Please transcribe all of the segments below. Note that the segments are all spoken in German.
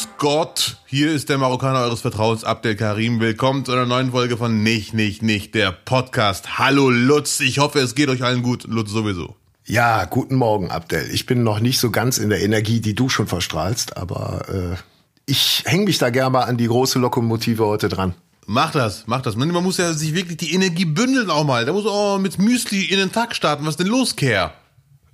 Grüß Gott, hier ist der Marokkaner eures Vertrauens, Abdel Karim. Willkommen zu einer neuen Folge von Nicht, Nicht, Nicht, der Podcast. Hallo Lutz, ich hoffe, es geht euch allen gut. Lutz sowieso. Ja, guten Morgen, Abdel. Ich bin noch nicht so ganz in der Energie, die du schon verstrahlst, aber äh, ich hänge mich da gerne mal an die große Lokomotive heute dran. Mach das, mach das. Man muss ja sich wirklich die Energie bündeln auch mal. Da muss auch mit Müsli in den Tag starten. Was denn los, Kerr?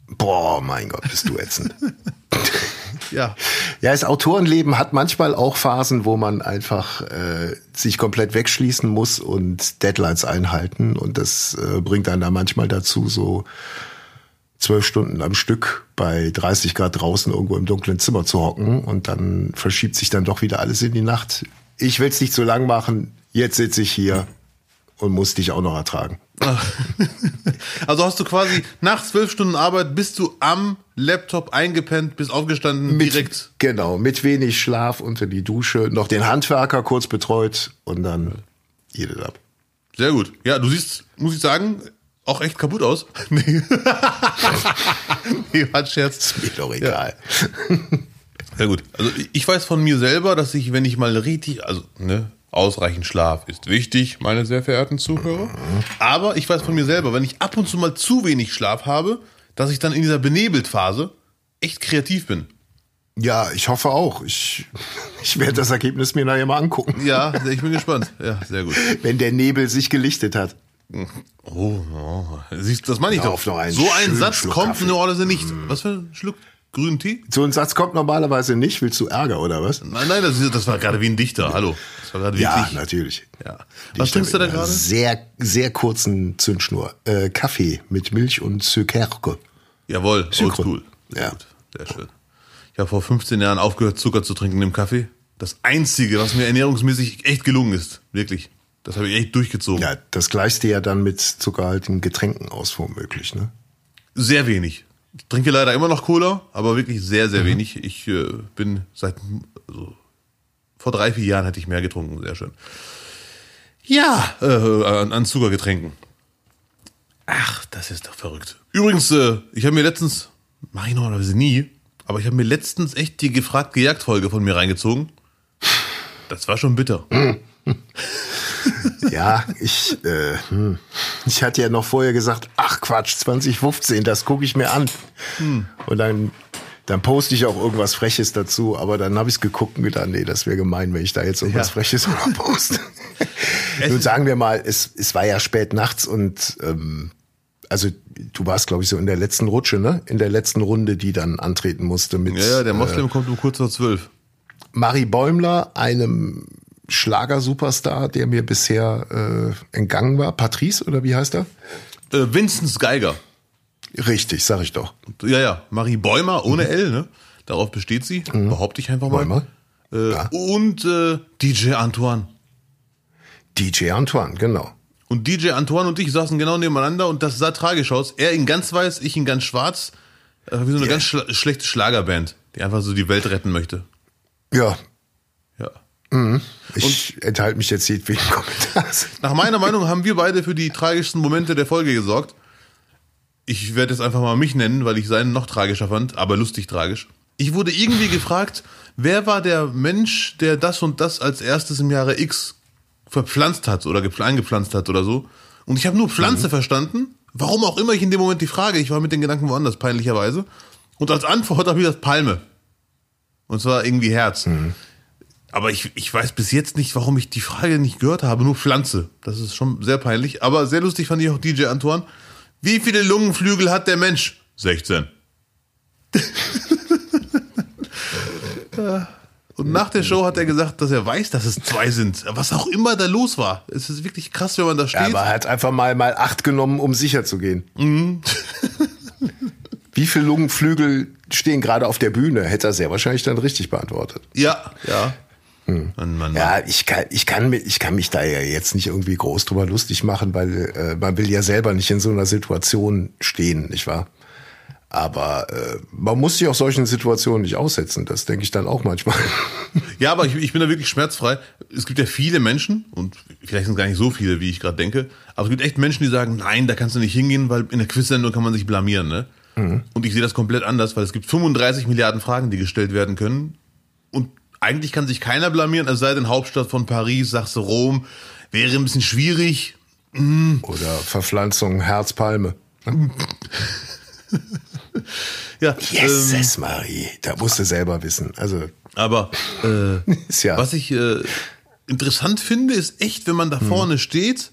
Boah, mein Gott, bist du ätzend. ja. Ja, das Autorenleben hat manchmal auch Phasen, wo man einfach äh, sich komplett wegschließen muss und Deadlines einhalten. Und das äh, bringt einen da manchmal dazu, so zwölf Stunden am Stück bei 30 Grad draußen irgendwo im dunklen Zimmer zu hocken. Und dann verschiebt sich dann doch wieder alles in die Nacht. Ich will es nicht zu lang machen. Jetzt sitze ich hier und muss dich auch noch ertragen. Also hast du quasi nach zwölf Stunden Arbeit bist du am Laptop eingepennt, bist aufgestanden mit, direkt. Genau, mit wenig Schlaf unter die Dusche, noch den Handwerker kurz betreut und dann jedes ab. Sehr gut. Ja, du siehst, muss ich sagen, auch echt kaputt aus. nee. nee, hat Scherz. Ist mir doch egal. Ja. Sehr gut. Also ich weiß von mir selber, dass ich, wenn ich mal richtig, also ne, ausreichend Schlaf ist wichtig, meine sehr verehrten Zuhörer. Aber ich weiß von mir selber, wenn ich ab und zu mal zu wenig Schlaf habe, dass ich dann in dieser Benebeltphase echt kreativ bin. Ja, ich hoffe auch. Ich, ich werde das Ergebnis mir nachher mal angucken. Ja, ich bin gespannt. Ja, sehr gut. Wenn der Nebel sich gelichtet hat. Oh, oh. Siehst, das meine ich doch. so ein Satz Schluck kommt Kaffee. normalerweise nicht. Was für ein Schluck grünen Tee? So ein Satz kommt normalerweise nicht. Willst du Ärger oder was? Nein, nein, das, ist- das war gerade wie ein Dichter. Hallo. Das war gerade Ja, wirklich. natürlich. Ja. Was trinkst du da gerade? Sehr, sehr kurzen Zündschnur. Äh, Kaffee mit Milch und Zuckerke. Jawohl, oldschool. Ja. gut, sehr schön. Ich habe vor 15 Jahren aufgehört, Zucker zu trinken im Kaffee. Das Einzige, was mir ernährungsmäßig echt gelungen ist. Wirklich. Das habe ich echt durchgezogen. Ja, das gleichst du ja dann mit zuckerhaltigen Getränken aus, womöglich, ne? Sehr wenig. Ich trinke leider immer noch Cola, aber wirklich sehr, Mhm. sehr wenig. Ich äh, bin seit also, vor drei, vier Jahren hätte ich mehr getrunken. Sehr schön. Ja, äh, an, an Zuckergetränken. Ach, das ist doch verrückt. Übrigens, äh, ich habe mir letztens, mache ich normalerweise nie, aber ich habe mir letztens echt die gefragt gejagt Folge von mir reingezogen. Das war schon bitter. Ja, ich, äh, hm. ich hatte ja noch vorher gesagt, ach Quatsch, 2015, das gucke ich mir an. Und dann, dann poste ich auch irgendwas Freches dazu, aber dann habe ich es geguckt und gedacht, nee, das wäre gemein, wenn ich da jetzt irgendwas Ja. Freches poste. Nun sagen wir mal, es, es war ja spät nachts und ähm, also du warst, glaube ich, so in der letzten Rutsche, ne? In der letzten Runde, die dann antreten musste mit Ja, ja, der Moslem kommt um kurz vor zwölf. Marie Bäumler, einem Schlager-Superstar, der mir bisher äh, entgangen war. Patrice, oder wie heißt er? Äh, Vincent Geiger. Richtig, sag ich doch. Ja, ja, Marie Bäumer ohne L, ne? Darauf besteht sie, behaupte ich einfach mal. Bäumer. Äh, Ja. Und äh, DJ Antoine. DJ Antoine, genau. Und DJ Antoine und ich saßen genau nebeneinander und das sah tragisch aus. Er in ganz weiß, ich in ganz schwarz. Äh, wie so eine Ja. ganz schla schlechte Schlagerband, die einfach so die Welt retten möchte. Ja, Ja. ich enthalte mich jetzt jedweden Kommentars. Nach meiner Meinung haben wir beide für die tragischsten Momente der Folge gesorgt. Ich werde jetzt einfach mal mich nennen, weil ich seinen noch tragischer fand, aber lustig tragisch. Ich wurde irgendwie gefragt, wer war der Mensch, der das und das als erstes im Jahre X verpflanzt hat oder eingepflanzt hat oder so. Und ich habe nur Pflanze verstanden. Warum auch immer ich in dem Moment die Frage, ich war mit den Gedanken woanders, peinlicherweise. Und als Antwort habe ich das Palme. Und zwar irgendwie Herz. Aber ich, ich weiß bis jetzt nicht, warum ich die Frage nicht gehört habe, nur Pflanze. Das ist schon sehr peinlich. Aber sehr lustig fand ich auch DJ Antoine. Wie viele Lungenflügel hat der Mensch? 16. Und nach der Show hat er gesagt, dass er weiß, dass es zwei sind. Was auch immer da los war. Es ist wirklich krass, wenn man da steht. Aber er hat einfach mal, mal acht genommen, um sicher zu gehen. Mhm. Wie viele Lungenflügel stehen gerade auf der Bühne? Hätte er sehr wahrscheinlich dann richtig beantwortet. ja, ja. Mann. Ja, ich kann, ich kann, ich kann mich da ja jetzt nicht irgendwie groß drüber lustig machen, weil äh, man will ja selber nicht in so einer Situation stehen, nicht wahr? Aber äh, man muss sich auch solchen Situationen nicht aussetzen. Das denke ich dann auch manchmal. Ja, aber ich, ich bin da wirklich schmerzfrei. Es gibt ja viele Menschen, und vielleicht sind es gar nicht so viele, wie ich gerade denke, aber es gibt echt Menschen, die sagen, nein, da kannst du nicht hingehen, weil in der Quizsendung kann man sich blamieren. Ne? Und ich sehe das komplett anders, weil es gibt 35 Milliarden Fragen, die gestellt werden können. Und eigentlich kann sich keiner blamieren, es sei denn Hauptstadt von Paris, sagst du Rom, wäre ein bisschen schwierig. Oder Verpflanzung Herzpalme. Ja, ähm, Jesus, Marie. Da musst du selber wissen. Also, aber äh, ja. was ich äh, interessant finde, ist echt, wenn man da vorne steht,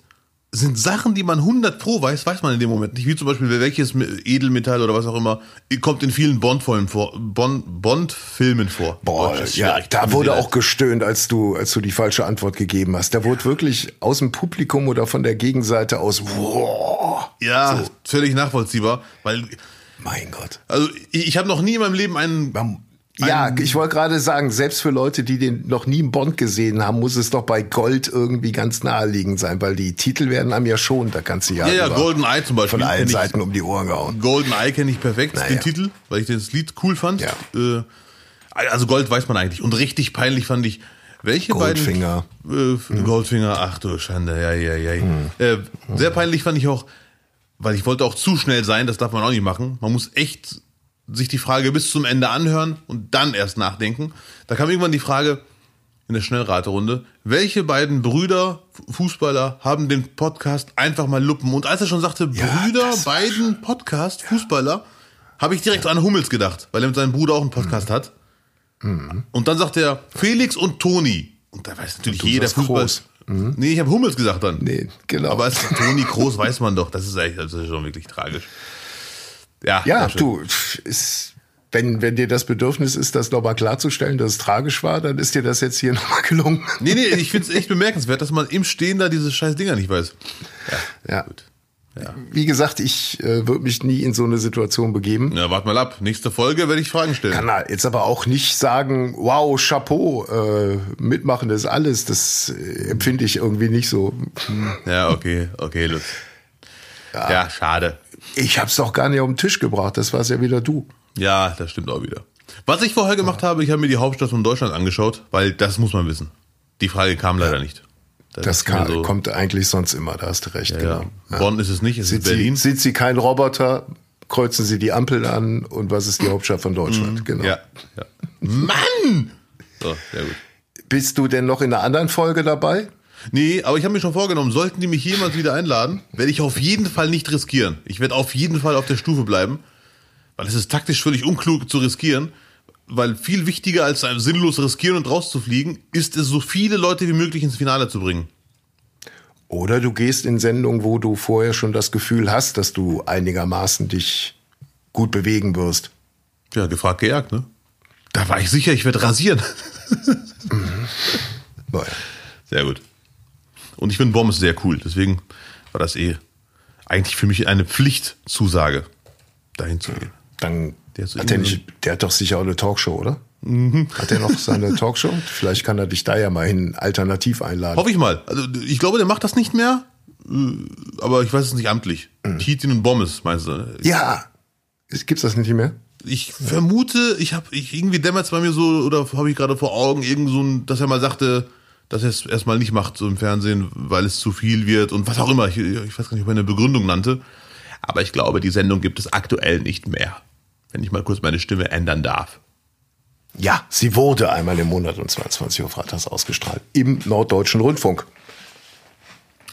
sind Sachen, die man 100 pro weiß, weiß man in dem Moment nicht. Wie zum Beispiel, welches Edelmetall oder was auch immer kommt in vielen Bond-Filmen vor. Bond- Bond-Filmen vor. Boah, ja, da wurde auch gestöhnt, als du, als du die falsche Antwort gegeben hast. Da wurde wirklich aus dem Publikum oder von der Gegenseite aus, wow, Ja, völlig nachvollziehbar, weil mein Gott. also ich, ich habe noch nie in meinem Leben einen Ja, ich wollte gerade sagen, selbst für Leute, die den noch nie im Bond gesehen haben, muss es doch bei Gold irgendwie ganz naheliegend sein, weil die Titel werden einem ja schon, da kannst du ja, ja, ja Golden Eye zum Beispiel von allen Seiten um die Ohren gehauen. Golden Eye kenne ich perfekt, Naja. den Titel, weil ich das Lied cool fand. Ja. Äh, also Gold weiß man eigentlich. Und richtig peinlich fand ich, welche Goldfinger. beiden... Äh, Goldfinger, ach du Schande, ja, ja, ja. Hm. Äh, sehr peinlich fand ich auch, weil ich wollte auch zu schnell sein, das darf man auch nicht machen. Man muss echt sich die Frage bis zum Ende anhören und dann erst nachdenken. Da kam irgendwann die Frage in der Schnellraterunde, welche beiden Brüder, Fußballer, haben den Podcast einfach mal luppen? Und als er schon sagte, Ja, Brüder, beiden Podcast, Fußballer, habe ich direkt an Hummels gedacht, weil er mit seinem Bruder auch einen Podcast Mhm. hat. Und dann sagt er Felix und Toni. Und da weiß natürlich jeder sagst Groß. Nee, ich habe Hummels gesagt dann. Nee, genau. Aber als Toni Groß weiß man doch, das ist eigentlich das ist schon wirklich tragisch. Ja, ja, du, ist, wenn, wenn dir das Bedürfnis ist, das nochmal klarzustellen, dass es tragisch war, dann ist dir das jetzt hier nochmal gelungen. Nee, nee, ich finde es echt bemerkenswert, dass man im Stehen da diese scheiß Dinger nicht weiß. Ja. Gut. Ja. Wie gesagt, ich äh, würde mich nie in so eine Situation begeben. Na, wart mal ab. Nächste Folge werde ich Fragen stellen. Kann er jetzt aber auch nicht sagen, wow, Chapeau, äh, mitmachen ist alles. Das äh, empfinde ich irgendwie nicht so. Ja, okay, okay, Lutz. Ja. schade. Ich hab's doch gar nicht auf den Tisch gebracht. Das war's ja wieder du. Ja, das stimmt auch wieder. Was ich vorher gemacht habe, ich habe mir die Hauptstadt von Deutschland angeschaut, weil das muss man wissen. Die Frage kam leider nicht. Das ist kann, so- kommt eigentlich sonst immer, da hast du recht. Ja, genau. Bonn ist es nicht, es ist Sind, sie, Berlin. sind sie kein Roboter, kreuzen sie die Ampel an und was ist die Hauptstadt von Deutschland? Genau. Mhm. Ja, ja. Mann! So, sehr gut. Bist du denn noch in einer anderen Folge dabei? Nee, aber ich habe mir schon vorgenommen, sollten die mich jemals wieder einladen, werde ich auf jeden Fall nicht riskieren. Ich werde auf jeden Fall auf der Stufe bleiben, weil es ist taktisch völlig unklug zu riskieren, weil viel wichtiger als ein sinnlos riskieren und rauszufliegen, ist es, so viele Leute wie möglich ins Finale zu bringen. Oder du gehst in Sendungen, wo du vorher schon das Gefühl hast, dass du einigermaßen dich gut bewegen wirst. Ja, gefragt, gejagt, ne? Da war ich sicher, ich werde rasieren. Naja. Sehr gut. Und ich finde Bombe sehr cool, deswegen war das eh eigentlich für mich eine Pflichtzusage, dahin zu gehen. Dann Der hat der, nicht, der hat doch sicher auch eine Talkshow, oder? Mhm. Hat er noch seine Talkshow? Vielleicht kann er dich da ja mal hin alternativ einladen. Hoffe ich mal. Also ich glaube, der macht das nicht mehr, äh, aber ich weiß es nicht amtlich. Titin und Bommes, meinst du? ne? Ja. Gibt's das nicht mehr? Ich vermute, ich habe ich irgendwie dämmert bei mir so oder habe ich gerade vor Augen irgend so ein, dass er mal sagte, dass er es erstmal nicht macht so im Fernsehen, weil es zu viel wird und was auch immer. Ich, ich weiß gar nicht, ob er eine Begründung nannte. Aber ich glaube, die Sendung gibt es aktuell nicht mehr. Wenn ich mal kurz meine Stimme ändern darf. Ja, sie wurde einmal im Monat um 22 Uhr freitags ausgestrahlt. Im Norddeutschen Rundfunk.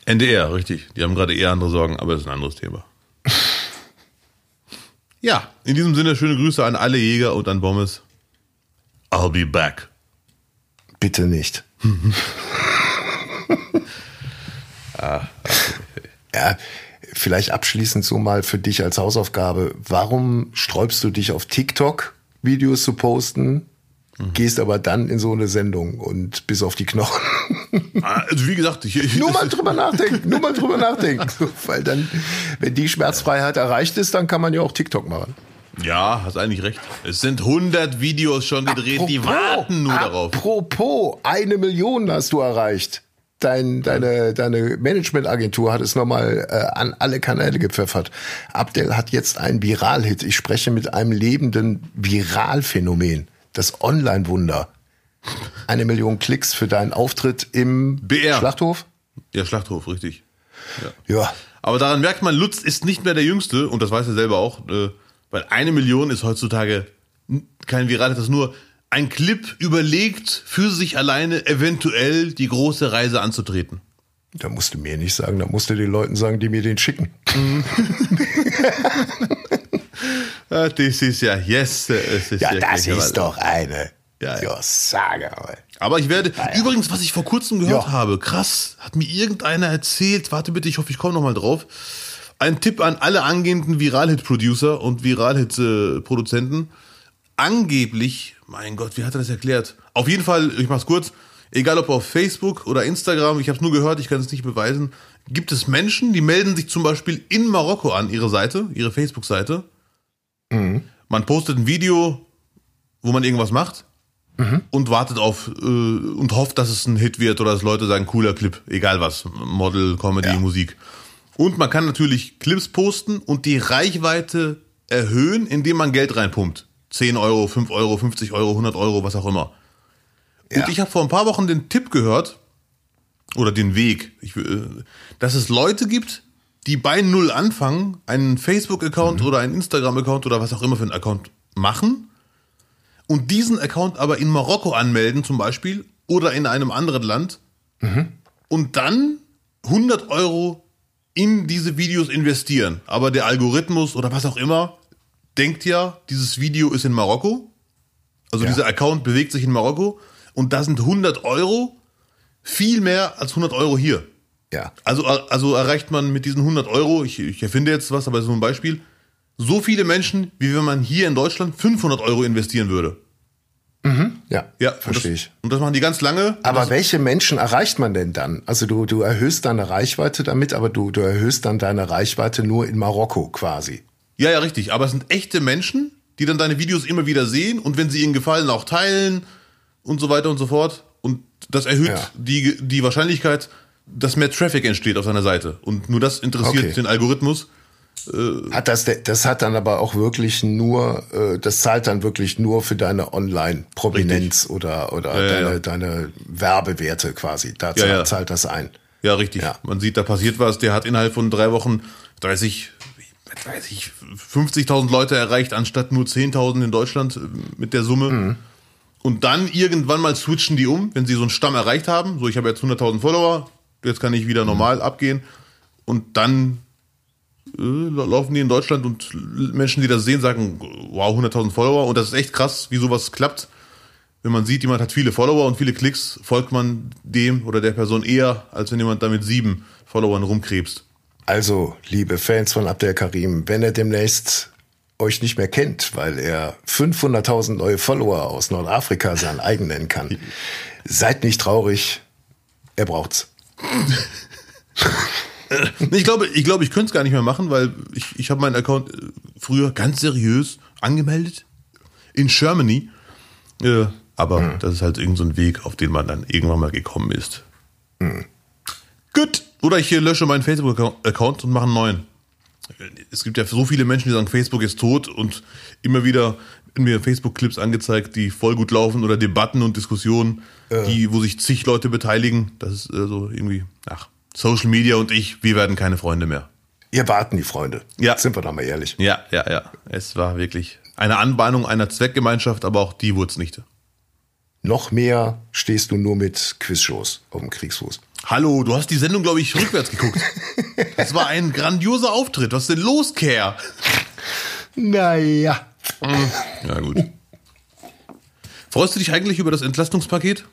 NDR, richtig. Die haben gerade eher andere Sorgen, aber das ist ein anderes Thema. ja, in diesem Sinne schöne Grüße an alle Jäger und an Bommes. I'll be back. Bitte nicht. ja, vielleicht abschließend so mal für dich als Hausaufgabe. Warum sträubst du dich auf TikTok, Videos zu posten, gehst aber dann in so eine Sendung und bis auf die Knochen? Ah, Also wie gesagt, ich, ich, nur mal drüber nachdenken, nur mal drüber nachdenken. Weil dann, wenn die Schmerzfreiheit erreicht ist, dann kann man ja auch TikTok machen. Ja, hast eigentlich recht. Es sind 100 Videos schon gedreht, die warten nur darauf. Apropos, eine Million hast du erreicht. Dein, deine, deine Managementagentur hat es nochmal äh, an alle Kanäle gepfeffert. Abdel hat jetzt einen Viralhit. Ich spreche mit einem lebenden Viralphänomen. Das Online-Wunder. Eine Million Klicks für deinen Auftritt im BR. Schlachthof? Ja, Schlachthof, richtig. Ja. Aber daran merkt man, Lutz ist nicht mehr der Jüngste und das weiß er selber auch, äh, weil eine Million ist heutzutage kein Viral, das ist nur ein Clip überlegt, für sich alleine eventuell die große Reise anzutreten? Da musst du mir nicht sagen, da musst du den Leuten sagen, die mir den schicken. Ah, Das ist ja, yes. Es ist Ja, das wirklich- ist doch eine. Ja, ja. Ja, sage mal. Aber ich werde, übrigens, was ich vor kurzem gehört Ja. habe, krass, hat mir irgendeiner erzählt, warte bitte, ich hoffe, ich komme nochmal drauf. Ein Tipp an alle angehenden Viral-Hit-Producer und Viral-Hit-Produzenten. Angeblich, mein Gott, wie hat er das erklärt? Auf jeden Fall, ich mach's kurz, egal ob auf Facebook oder Instagram, ich habe es nur gehört, ich kann es nicht beweisen, gibt es Menschen, die melden sich zum Beispiel in Marokko an, ihre Seite, ihre Facebook-Seite. Man postet ein Video, wo man irgendwas macht und wartet auf äh, und hofft, dass es ein Hit wird oder dass Leute sagen, cooler Clip, egal was, Model, Comedy, Ja. Musik. Und man kann natürlich Clips posten und die Reichweite erhöhen, indem man Geld reinpumpt. 10 Euro, 5 Euro, 50 Euro, 100 Euro, was auch immer. Ja. Und ich habe vor ein paar Wochen den Tipp gehört, oder den Weg, ich, äh, dass es Leute gibt, die bei Null anfangen, einen Facebook-Account oder einen Instagram-Account oder was auch immer für einen Account machen und diesen Account aber in Marokko anmelden zum Beispiel oder in einem anderen Land und dann 100 Euro in diese Videos investieren. Aber der Algorithmus oder was auch immer denkt ja, dieses Video ist in Marokko. Also Ja. dieser Account bewegt sich in Marokko und da sind 100 Euro viel mehr als 100 Euro hier. Ja. Also, also erreicht man mit diesen 100 Euro, ich, ich erfinde jetzt was, aber so ein Beispiel, so viele Menschen, wie wenn man hier in Deutschland 500 Euro investieren würde. Ja, Ja, verstehe ich. Und das machen die ganz lange. Aber welche Menschen erreicht man denn dann? Also du, du erhöhst deine Reichweite damit, aber du, du erhöhst dann deine Reichweite nur in Marokko quasi. ja, ja, richtig. Aber es sind echte Menschen, die dann deine Videos immer wieder sehen und wenn sie ihnen gefallen, auch teilen und so weiter und so fort. Und das erhöht Ja. die, die Wahrscheinlichkeit, dass mehr Traffic entsteht auf seiner Seite. Und nur das interessiert Okay. den Algorithmus. Hat das, das hat dann aber auch wirklich nur, äh, das zahlt dann wirklich nur für deine Online-Prominenz oder, oder Ja, deine, ja. deine Werbewerte quasi. Da zahlt, ja. zahlt das ein. Ja, richtig. Man sieht, da passiert was. Der hat innerhalb von drei Wochen 30, was weiß ich, 50.000 Leute erreicht, anstatt nur 10.000 in Deutschland äh, mit der Summe. Mhm. Und dann irgendwann mal switchen die um, wenn sie so einen Stamm erreicht haben. So, ich habe jetzt 100.000 Follower, jetzt kann ich wieder normal abgehen. Und dann äh, laufen die in Deutschland und Menschen, die das sehen, sagen, wow, 100.000 Follower. Und das ist echt krass, wie sowas klappt. Wenn man sieht, jemand hat viele Follower und viele Klicks, folgt man dem oder der Person eher, als wenn jemand da mit sieben Followern rumkrebst. Also, liebe Fans von Abdel Karim, wenn er demnächst euch nicht mehr kennt, weil er 500.000 neue Follower aus Nordafrika sein eigen nennen kann, seid nicht traurig. Er braucht's. Ich glaube, ich, glaube, ich könnte es gar nicht mehr machen, weil ich, ich habe meinen Account äh, früher ganz seriös angemeldet in Germany. Äh, aber das ist halt irgendein so ein Weg, auf den man dann irgendwann mal gekommen ist. Gut. Oder ich hier lösche meinen Facebook-Account und mache einen neuen. Es gibt ja so viele Menschen, die sagen, Facebook ist tot und immer wieder in mir Facebook-Clips angezeigt, die voll gut laufen oder Debatten und Diskussionen, die, wo sich zig Leute beteiligen. Das ist äh, so irgendwie, ach, Social Media und ich, wir werden keine Freunde mehr. Ihr warten die Freunde. Ja. Sind wir doch mal ehrlich. Ja, ja, ja. Es war wirklich eine Anbahnung einer Zweckgemeinschaft, aber auch die wurde es nicht. Noch mehr stehst du nur mit Quizshows auf dem Kriegsfuß. Hallo, du hast die Sendung, glaube ich, rückwärts geguckt. Das war ein grandioser Auftritt. Was ist denn los, Care? Naja. Ja, gut. Freust du dich eigentlich über das Entlastungspaket?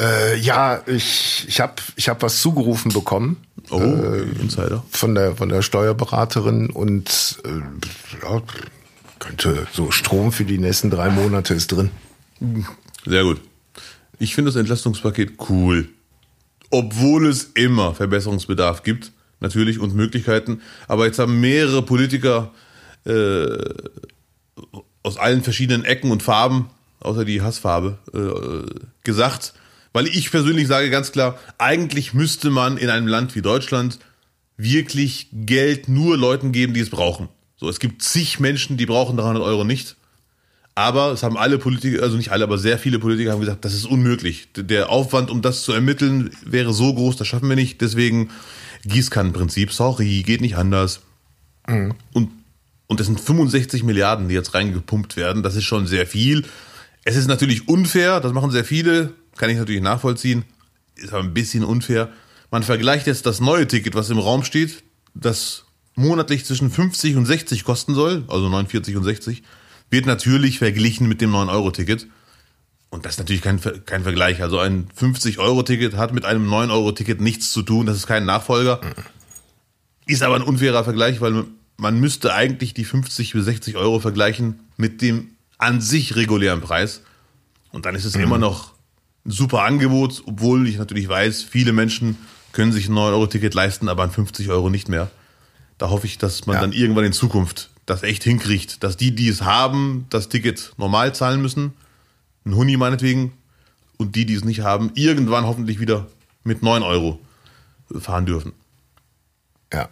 Äh, ja, ich, ich habe ich hab was zugerufen bekommen Oh, Insider. von der, von der Steuerberaterin und äh, ja, könnte so Strom für die nächsten drei Monate ist drin. Sehr gut. Ich finde das Entlastungspaket cool. Obwohl es immer Verbesserungsbedarf gibt, natürlich, und Möglichkeiten. Aber jetzt haben mehrere Politiker äh, aus allen verschiedenen Ecken und Farben, außer die Hassfarbe, äh, gesagt, weil ich persönlich sage ganz klar, eigentlich müsste man in einem Land wie Deutschland wirklich Geld nur Leuten geben, die es brauchen. So, es gibt zig Menschen, die brauchen 300 Euro nicht. Aber es haben alle Politiker, also nicht alle, aber sehr viele Politiker haben gesagt, das ist unmöglich. Der Aufwand, um das zu ermitteln, wäre so groß, das schaffen wir nicht. Deswegen Gießkannenprinzip, sorry, geht nicht anders. Und, und das sind 65 Milliarden, die jetzt reingepumpt werden. Das ist schon sehr viel. Es ist natürlich unfair, das machen sehr viele, kann ich natürlich nachvollziehen, ist aber ein bisschen unfair. Man vergleicht jetzt das neue Ticket, was im Raum steht, das monatlich zwischen 50 und 60 kosten soll, also 49 und 60, wird natürlich verglichen mit dem 9-Euro-Ticket. Und das ist natürlich kein, kein Vergleich. Also ein 50-Euro-Ticket hat mit einem 9-Euro-Ticket nichts zu tun. Das ist kein Nachfolger. Ist aber ein unfairer Vergleich, weil man müsste eigentlich die 50 bis 60 Euro vergleichen mit dem an sich regulären Preis. Und dann ist es mhm. immer noch ein super Angebot, obwohl ich natürlich weiß, viele Menschen können sich ein 9-Euro-Ticket leisten, aber an 50 Euro nicht mehr. Da hoffe ich, dass man ja. dann irgendwann in Zukunft das echt hinkriegt, dass die, die es haben, das Ticket normal zahlen müssen ein Huni meinetwegen, und die, die es nicht haben, irgendwann hoffentlich wieder mit 9 Euro fahren dürfen. Ja.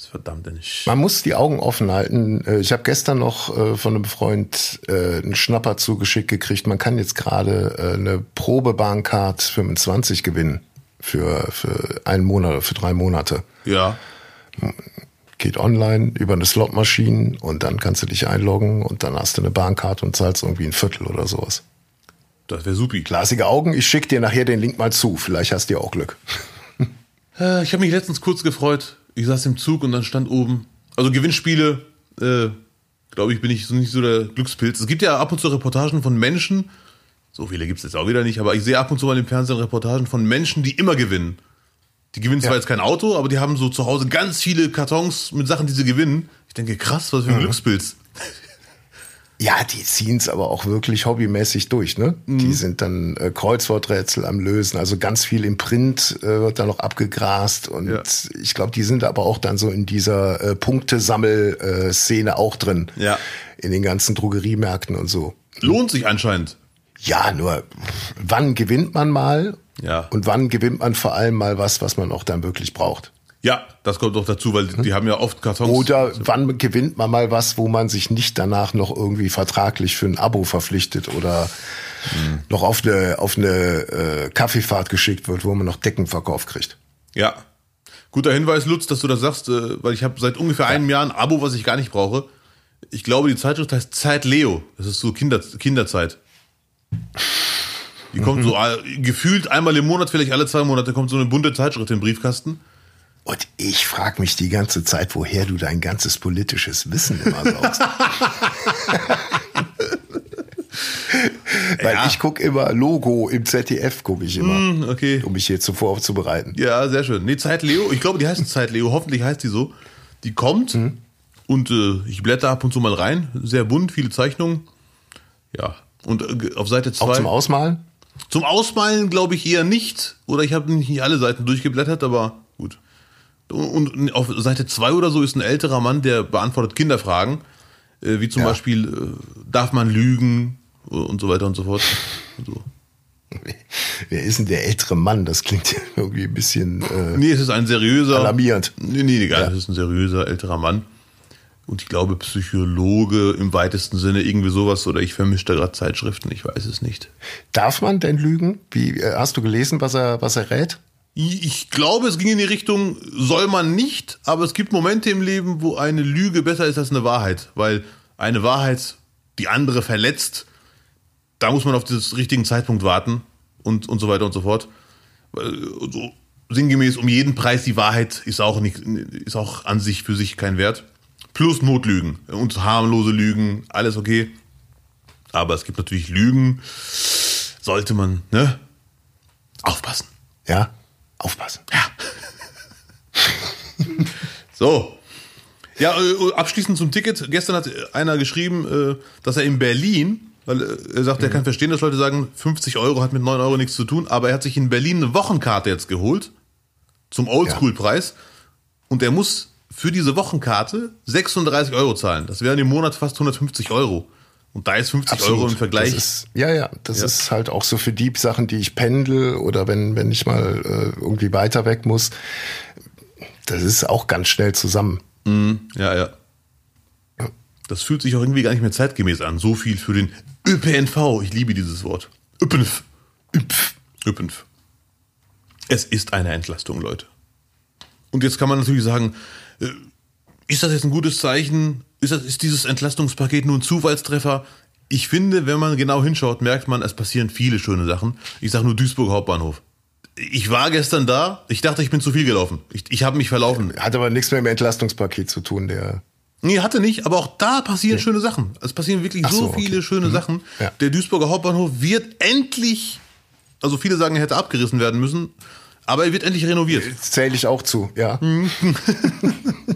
Das ist verdammt nicht. Man muss die Augen offen halten. Äh, ich habe gestern noch äh, von einem Freund äh, einen Schnapper zugeschickt gekriegt. Man kann jetzt gerade eine Probebahncard 25 gewinnen für, für einen Monat oder für drei Monate. Ja. Geht online über eine Slotmaschine und dann kannst du dich einloggen und dann hast du eine Bahncard und zahlst irgendwie ein Viertel oder sowas. Das wäre supi. Glasige Augen, ich schicke dir nachher den Link mal zu. Vielleicht hast du ja auch Glück. Ich habe mich letztens kurz gefreut. Ich saß im Zug und dann stand oben. Also Gewinnspiele, äh, glaube ich, bin ich so nicht so der Glückspilz. Es gibt ja ab und zu Reportagen von Menschen, so viele gibt es jetzt auch wieder nicht, aber ich sehe ab und zu mal im Fernsehen Reportagen von Menschen, die immer gewinnen. Die gewinnen zwar ja. jetzt kein Auto, aber die haben so zu Hause ganz viele Kartons mit Sachen, die sie gewinnen. Ich denke, krass, was für ein mhm. Glückspilz. Ja, die ziehen es aber auch wirklich hobbymäßig durch, ne? Mhm. Die sind dann äh, Kreuzworträtsel am Lösen, also ganz viel im Print äh, wird dann noch abgegrast und ja. ich glaube, die sind aber auch dann so in dieser äh, Punktesammel-Szene auch drin. Ja. In den ganzen Drogeriemärkten und so. Lohnt sich anscheinend. Ja, nur wann gewinnt man mal? Ja. Und wann gewinnt man vor allem mal was, was man auch dann wirklich braucht? Ja, das kommt doch dazu, weil die haben ja oft Kartons. Oder wann gewinnt man mal was, wo man sich nicht danach noch irgendwie vertraglich für ein Abo verpflichtet oder mhm. noch auf eine, auf eine äh, Kaffeefahrt geschickt wird, wo man noch Deckenverkauf kriegt. Ja. Guter Hinweis, Lutz, dass du das sagst, äh, weil ich habe seit ungefähr ja. einem Jahr ein Abo, was ich gar nicht brauche. Ich glaube, die Zeitschrift heißt Zeit Leo. Das ist so Kinder, Kinderzeit. Die kommt mhm. so äh, gefühlt einmal im Monat, vielleicht alle zwei Monate, kommt so eine bunte Zeitschrift im Briefkasten. Und ich frage mich die ganze Zeit, woher du dein ganzes politisches Wissen immer saugst. Weil ja. ich gucke immer Logo im ZDF, gucke ich immer, mm, okay. um mich hier zuvor aufzubereiten. Ja, sehr schön. Nee, Zeit Leo, ich glaube, die heißt Zeit Leo, hoffentlich heißt die so. Die kommt mhm. und äh, ich blätter ab und zu mal rein. Sehr bunt, viele Zeichnungen. Ja, und äh, auf Seite 2. Auch zum Ausmalen? Zum Ausmalen glaube ich eher nicht. Oder ich habe nicht alle Seiten durchgeblättert, aber. Und auf Seite 2 oder so ist ein älterer Mann, der beantwortet Kinderfragen, äh, wie zum ja. Beispiel, äh, darf man lügen und so weiter und so fort. So. Wer ist denn der ältere Mann? Das klingt irgendwie ein bisschen. Äh, nee, es ist ein seriöser. Alarmierend. Nee, nee, egal. Ja. Es ist ein seriöser älterer Mann. Und ich glaube, Psychologe im weitesten Sinne, irgendwie sowas, oder ich vermische da gerade Zeitschriften, ich weiß es nicht. Darf man denn lügen? Wie, äh, hast du gelesen, was er, was er rät? Ich glaube, es ging in die Richtung, soll man nicht, aber es gibt Momente im Leben, wo eine Lüge besser ist als eine Wahrheit, weil eine Wahrheit die andere verletzt. Da muss man auf den richtigen Zeitpunkt warten und, und so weiter und so fort. So sinngemäß um jeden Preis die Wahrheit ist auch nicht, ist auch an sich für sich kein Wert. Plus Notlügen und harmlose Lügen, alles okay. Aber es gibt natürlich Lügen, sollte man, ne? Aufpassen. Ja, Aufpassen. Ja. so. Ja, äh, abschließend zum Ticket. Gestern hat einer geschrieben, äh, dass er in Berlin, weil äh, er sagt, er kann verstehen, dass Leute sagen, 50 Euro hat mit 9 Euro nichts zu tun, aber er hat sich in Berlin eine Wochenkarte jetzt geholt zum Oldschool-Preis und er muss für diese Wochenkarte 36 Euro zahlen. Das wären im Monat fast 150 Euro. Und da ist 50 Absolut. Euro im Vergleich. Ist, ja, ja, das ja. ist halt auch so für die Sachen, die ich pendel oder wenn, wenn ich mal äh, irgendwie weiter weg muss. Das ist auch ganz schnell zusammen. Mhm. Ja, ja. Das fühlt sich auch irgendwie gar nicht mehr zeitgemäß an. So viel für den ÖPNV. Ich liebe dieses Wort. ÖPNV. ÖPNV. ÖPNV. Es ist eine Entlastung, Leute. Und jetzt kann man natürlich sagen, äh, ist das jetzt ein gutes Zeichen? Ist, das, ist dieses Entlastungspaket nur ein Zufallstreffer? Ich finde, wenn man genau hinschaut, merkt man, es passieren viele schöne Sachen. Ich sage nur Duisburg Hauptbahnhof. Ich war gestern da, ich dachte, ich bin zu viel gelaufen. Ich, ich habe mich verlaufen. Hat aber nichts mehr mit dem Entlastungspaket zu tun, der. Nee, hatte nicht, aber auch da passieren schöne Sachen. Es passieren wirklich so, so, okay. viele schöne Sachen. Ja. Der Duisburger Hauptbahnhof wird endlich, also viele sagen, er hätte abgerissen werden müssen, aber er wird endlich renoviert. Das zähle ich auch zu, ja.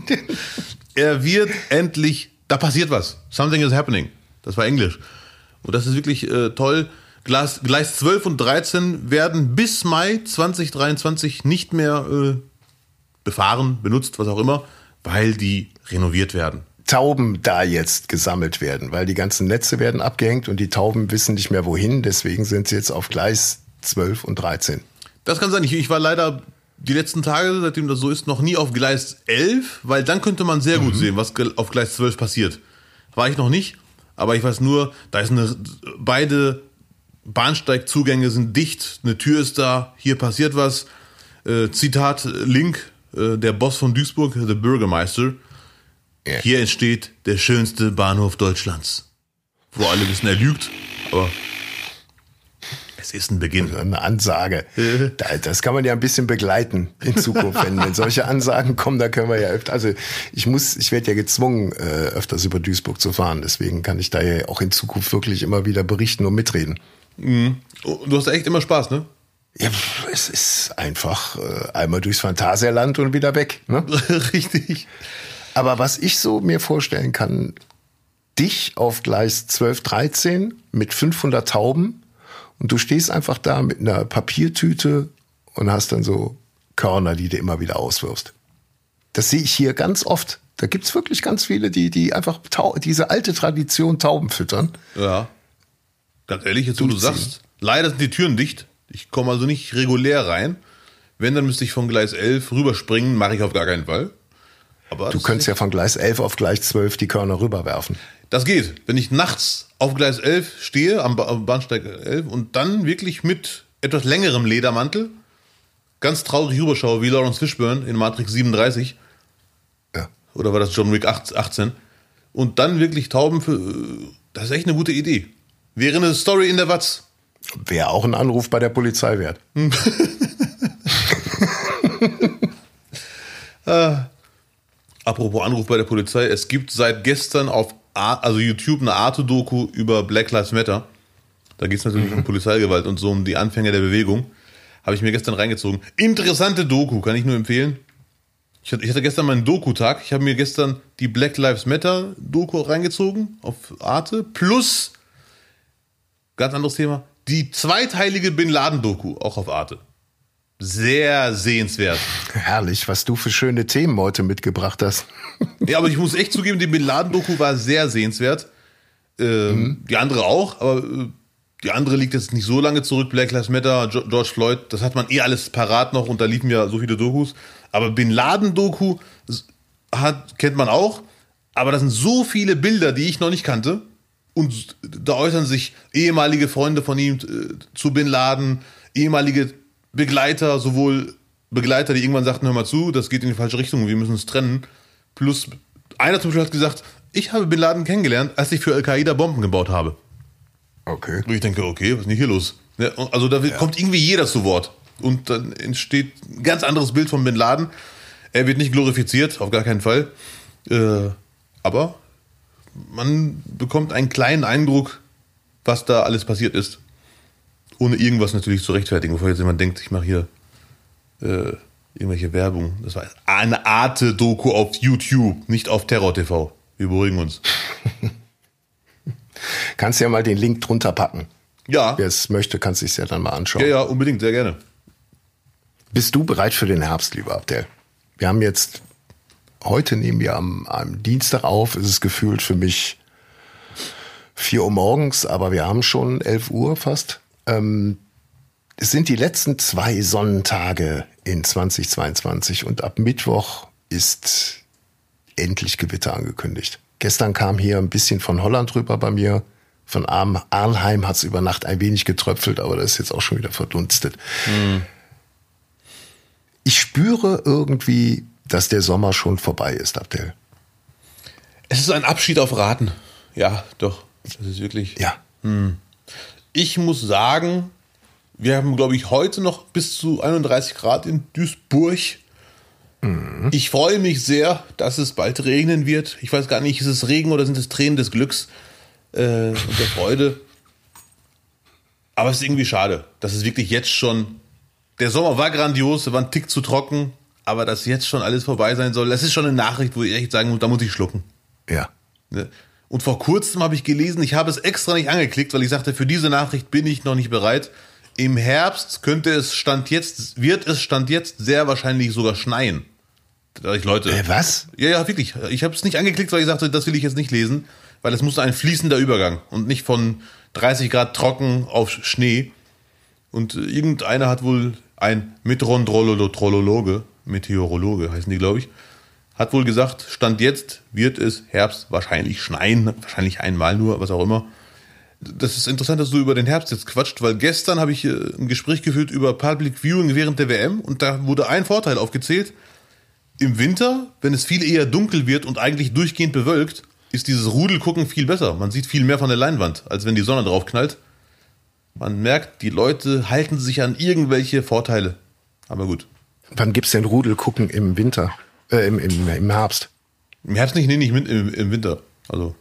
Er wird endlich, da passiert was. Something is happening. Das war Englisch. Und das ist wirklich äh, toll. Gleis, Gleis 12 und 13 werden bis Mai 2023 nicht mehr äh, befahren, benutzt, was auch immer, weil die renoviert werden. Tauben da jetzt gesammelt werden, weil die ganzen Netze werden abgehängt und die Tauben wissen nicht mehr wohin. Deswegen sind sie jetzt auf Gleis 12 und 13. Das kann sein. Ich, ich war leider die letzten Tage, seitdem das so ist, noch nie auf Gleis 11, weil dann könnte man sehr gut sehen, was auf Gleis 12 passiert. War ich noch nicht, aber ich weiß nur, da ist eine, beide Bahnsteigzugänge sind dicht, eine Tür ist da, hier passiert was. Äh, Zitat Link, äh, der Boss von Duisburg, der Bürgermeister. Ja. Hier entsteht der schönste Bahnhof Deutschlands. Wo alle wissen, er lügt, aber es ist ein Beginn. Eine Ansage. Da- Das kann man ja ein bisschen begleiten in Zukunft. Wenn, wenn solche Ansagen kommen, da können wir ja öfter. Also ich muss, ich werde ja gezwungen, äh, öfters über Duisburg zu fahren. Deswegen kann ich da ja auch in Zukunft wirklich immer wieder berichten und mitreden. Oh, Du hast echt immer Spaß, ne? Ja, es ist einfach äh, einmal durchs Phantasialand und wieder weg. Ne? Richtig. Aber was ich so mir vorstellen kann, dich auf Gleis 12, 13 mit 500 Tauben und du stehst einfach da mit einer Papiertüte und hast dann so Körner, die du immer wieder auswirfst. Das sehe ich hier ganz oft. Da gibt's wirklich ganz viele, die, die einfach diese alte Tradition Tauben füttern. Ja. Ganz ehrlich, jetzt wo du sagst, leider sind die Türen dicht. Ich komme also nicht regulär rein. Wenn, dann müsste ich von Gleis 11 rüberspringen, mache ich auf gar keinen Fall. Aber Du könntest ja von Gleis 11 auf Gleis 12 die Körner rüberwerfen. Das geht. Wenn ich nachts auf Gleis 11 stehe, am, ba am Bahnsteig 11 und dann wirklich mit etwas längerem Ledermantel ganz traurig rüberschaue, wie Lawrence Fishburne in Matrix 37, Ja. oder war das John Wick 8 18, und dann wirklich Tauben für, das ist echt eine gute Idee. Wäre eine Story in der Watz. Wäre auch ein Anruf bei der Polizei wert. Apropos Anruf bei der Polizei, es gibt seit gestern auf also YouTube eine Arte-Doku über Black Lives Matter. Da geht es natürlich um Polizeigewalt und so um die Anfänge der Bewegung. Habe ich mir gestern reingezogen. Interessante Doku, kann ich nur empfehlen. Ich hatte, gestern meinen Doku-Tag. Ich habe mir gestern die Black Lives Matter Doku reingezogen auf Arte. Plus, ganz anderes Thema, die zweiteilige Bin Laden Doku, auch auf Arte. Sehr sehenswert. Herrlich, was du für schöne Themen heute mitgebracht hast. Ja, aber ich muss echt zugeben, die Bin Laden-Doku war sehr sehenswert. Ähm, Die andere auch, aber äh, die andere liegt jetzt nicht so lange zurück. Black Lives Matter, George Floyd, das hat man eh alles parat noch und da liefen ja so viele Dokus. Aber Bin Laden-Doku hat, kennt man auch, aber das sind so viele Bilder, die ich noch nicht kannte. Und da äußern sich ehemalige Freunde von ihm äh, zu Bin Laden, ehemalige Begleiter, sowohl Begleiter, die irgendwann sagten, hör mal zu, das geht in die falsche Richtung, wir müssen uns trennen. Plus, einer zum Beispiel hat gesagt, ich habe Bin Laden kennengelernt, als ich für Al-Qaida Bomben gebaut habe. Okay. Und ich denke, okay, was ist denn hier los? Ja, und also da kommt irgendwie jeder zu Wort. Und dann entsteht ein ganz anderes Bild von Bin Laden. Er wird nicht glorifiziert, auf gar keinen Fall. Äh, aber man bekommt einen kleinen Eindruck, was da alles passiert ist. Ohne irgendwas natürlich zu rechtfertigen, bevor jetzt jemand denkt, ich mache hier äh, irgendwelche Werbung. Das war eine Arte-Doku auf YouTube, nicht auf Terror TV. Wir beruhigen uns. Kannst ja mal den Link drunter packen. Ja, Wer es möchte, kann sich ja dann mal anschauen. ja, ja, unbedingt, sehr gerne. Bist du bereit für den Herbst, lieber Abdel? Wir haben jetzt, heute nehmen wir am, am Dienstag auf, ist es gefühlt für mich 4 Uhr morgens, aber wir haben schon 11 Uhr fast. Ähm, es sind die letzten zwei Sonnentage in 2022 und ab Mittwoch ist endlich Gewitter angekündigt. Gestern kam hier ein bisschen von Holland rüber bei mir. Von Arnheim hat es über Nacht ein wenig getröpfelt, aber das ist jetzt auch schon wieder verdunstet. Ich spüre irgendwie, dass der Sommer schon vorbei ist, Abdel. Es ist ein Abschied auf Raten. Ja, doch. Das ist wirklich. Ja. Ich muss sagen, wir haben, glaube ich, heute noch bis zu 31 Grad in Duisburg. Ich freue mich sehr, dass es bald regnen wird. Ich weiß gar nicht, ist es Regen oder sind es Tränen des Glücks äh, und der Freude? Aber es ist irgendwie schade, dass es wirklich jetzt schon. Der Sommer war grandios, war ein Tick zu trocken, aber dass jetzt schon alles vorbei sein soll, das ist schon eine Nachricht, wo ich echt sagen muss, da muss ich schlucken. Ja. Und vor kurzem habe ich gelesen, ich habe es extra nicht angeklickt, weil ich sagte, für diese Nachricht bin ich noch nicht bereit. Im Herbst könnte es Stand jetzt, wird es Stand jetzt sehr wahrscheinlich sogar schneien. Da ich, Leute. Äh, was? Ja, ja, wirklich. Ich habe es nicht angeklickt, weil ich sagte, das will ich jetzt nicht lesen, weil es muss ein fließender Übergang und nicht von 30 Grad trocken auf Schnee. Und äh, irgendeiner hat wohl ein Meteorologe, Meteorologe heißen die, glaube ich, hat wohl gesagt, Stand jetzt wird es Herbst wahrscheinlich schneien, wahrscheinlich einmal nur, was auch immer. Das ist interessant, dass du über den Herbst jetzt quatscht, weil gestern habe ich äh, ein Gespräch geführt über Public Viewing während der WM und da wurde ein Vorteil aufgezählt. Im Winter, wenn es viel eher dunkel wird und eigentlich durchgehend bewölkt, ist dieses Rudelgucken viel besser. Man sieht viel mehr von der Leinwand, als wenn die Sonne drauf knallt. Man merkt, die Leute halten sich an irgendwelche Vorteile. Aber gut. Wann gibt's denn Rudelgucken im Winter? Äh, im, im, im Herbst. Im Herbst nicht, nee, nicht im, im, Winter. Also,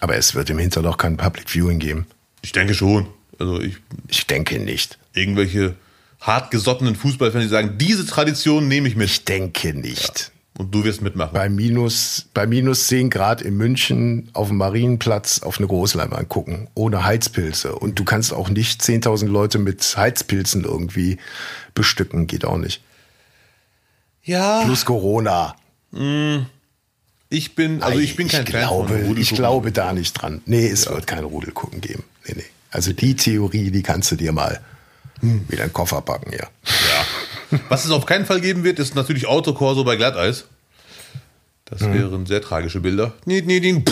Aber es wird im Winter doch kein Public Viewing geben. ich denke schon. Also, ich, Ich denke nicht. irgendwelche hartgesottenen Fußballfans, die sagen, diese Tradition nehme ich mit. Ich denke nicht. Und du wirst mitmachen. Bei minus, bei minus 10 Grad in München auf dem Marienplatz auf eine Großleinwand gucken, ohne Heizpilze. Und du kannst auch nicht 10.000 Leute mit Heizpilzen irgendwie bestücken, geht auch nicht. Ja, Plus Corona. ich bin, also ich bin kein ich Fan glaube, von. Ich glaube da nicht dran. Nee, es wird kein Rudelgucken geben. Nee, nee. Also die Theorie, die kannst du dir mal wieder in den Koffer packen, ja. Ja. Was es auf keinen Fall geben wird, ist natürlich Autokorso bei Glatteis. Das Mhm. wären sehr tragische Bilder. Nee, nee, nee.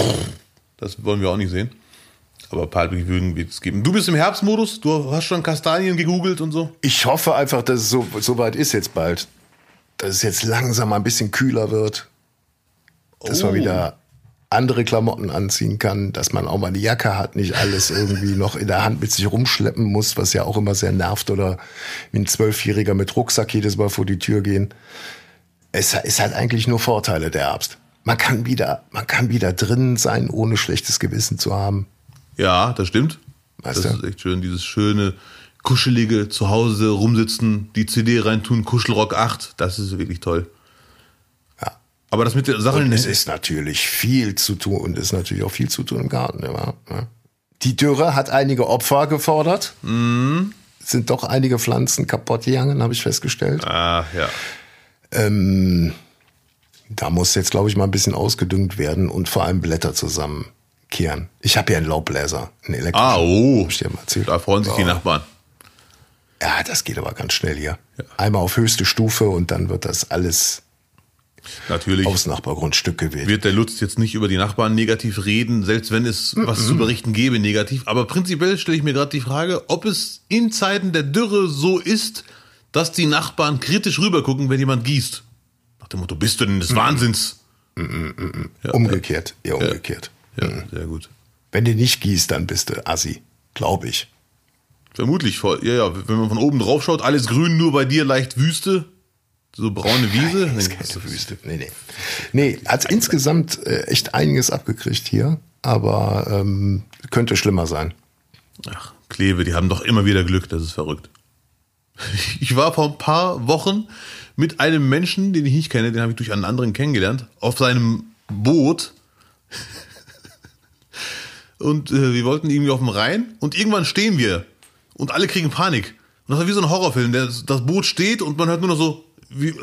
Das wollen wir auch nicht sehen. Aber Public Viewing wird es geben. Du bist im Herbstmodus, du hast schon Kastanien gegoogelt und so. Ich hoffe einfach, dass es so, so weit ist jetzt bald. Dass es jetzt langsam mal ein bisschen kühler wird. Dass Oh. man wieder andere Klamotten anziehen kann, dass man auch mal eine Jacke hat, nicht alles irgendwie noch in der Hand mit sich rumschleppen muss, was ja auch immer sehr nervt oder wie ein Zwölfjähriger mit Rucksack jedes Mal vor die Tür gehen. Es ist halt eigentlich nur Vorteile der Herbst. Man kann wieder, man kann wieder drin sein, ohne schlechtes Gewissen zu haben. Ja, das stimmt. Weißt das du? ist echt schön, dieses schöne, kuschelige Zuhause rumsitzen, die CD reintun, Kuschelrock 8, das ist wirklich toll. Ja. Aber das mit der Sache Und es ist natürlich viel zu tun und es ist natürlich auch viel zu tun im Garten. Ja. ja. Die Dürre hat einige Opfer gefordert. Mhm. Sind doch einige Pflanzen kaputt gegangen, habe ich festgestellt. Ah, ja. Ähm, da muss jetzt, glaube ich, mal ein bisschen ausgedüngt werden und vor allem Blätter zusammenkehren. Ich habe ja einen Laubbläser, einen elektrischen. Ah, oh. Hab ich dir mal erzählt. Da freuen sich die Ja. Nachbarn. Ja, das geht aber ganz schnell hier. Einmal auf höchste Stufe und dann wird das alles Natürlich. aufs Nachbargrundstück geweht. wird der Lutz jetzt nicht über die Nachbarn negativ reden, selbst wenn es was zu berichten gäbe negativ. Aber prinzipiell stelle ich mir gerade die Frage, ob es in Zeiten der Dürre so ist, dass die Nachbarn kritisch rübergucken, wenn jemand gießt. Nach dem Motto, bist du denn des Wahnsinns? Ja, umgekehrt, eher umgekehrt. Ja, sehr gut. Wenn du nicht gießt, dann bist du Assi, glaube ich. Vermutlich, voll- ja, ja, wenn man von oben drauf schaut, alles grün, nur bei dir leicht Wüste. So braune Wiese. Das ist keine Wüste. Nee, nee. Nee, hat insgesamt äh, echt einiges abgekriegt hier, aber ähm, könnte schlimmer sein. Ach, Kleve, die haben doch immer wieder Glück, das ist verrückt. Ich war vor ein paar Wochen mit einem Menschen, den ich nicht kenne, den habe ich durch einen anderen kennengelernt, auf seinem Boot. Und äh, wir wollten irgendwie auf dem Rhein und irgendwann stehen wir und alle kriegen Panik. Und das war wie so ein Horrorfilm. Der, das Boot steht und man hört nur noch so wie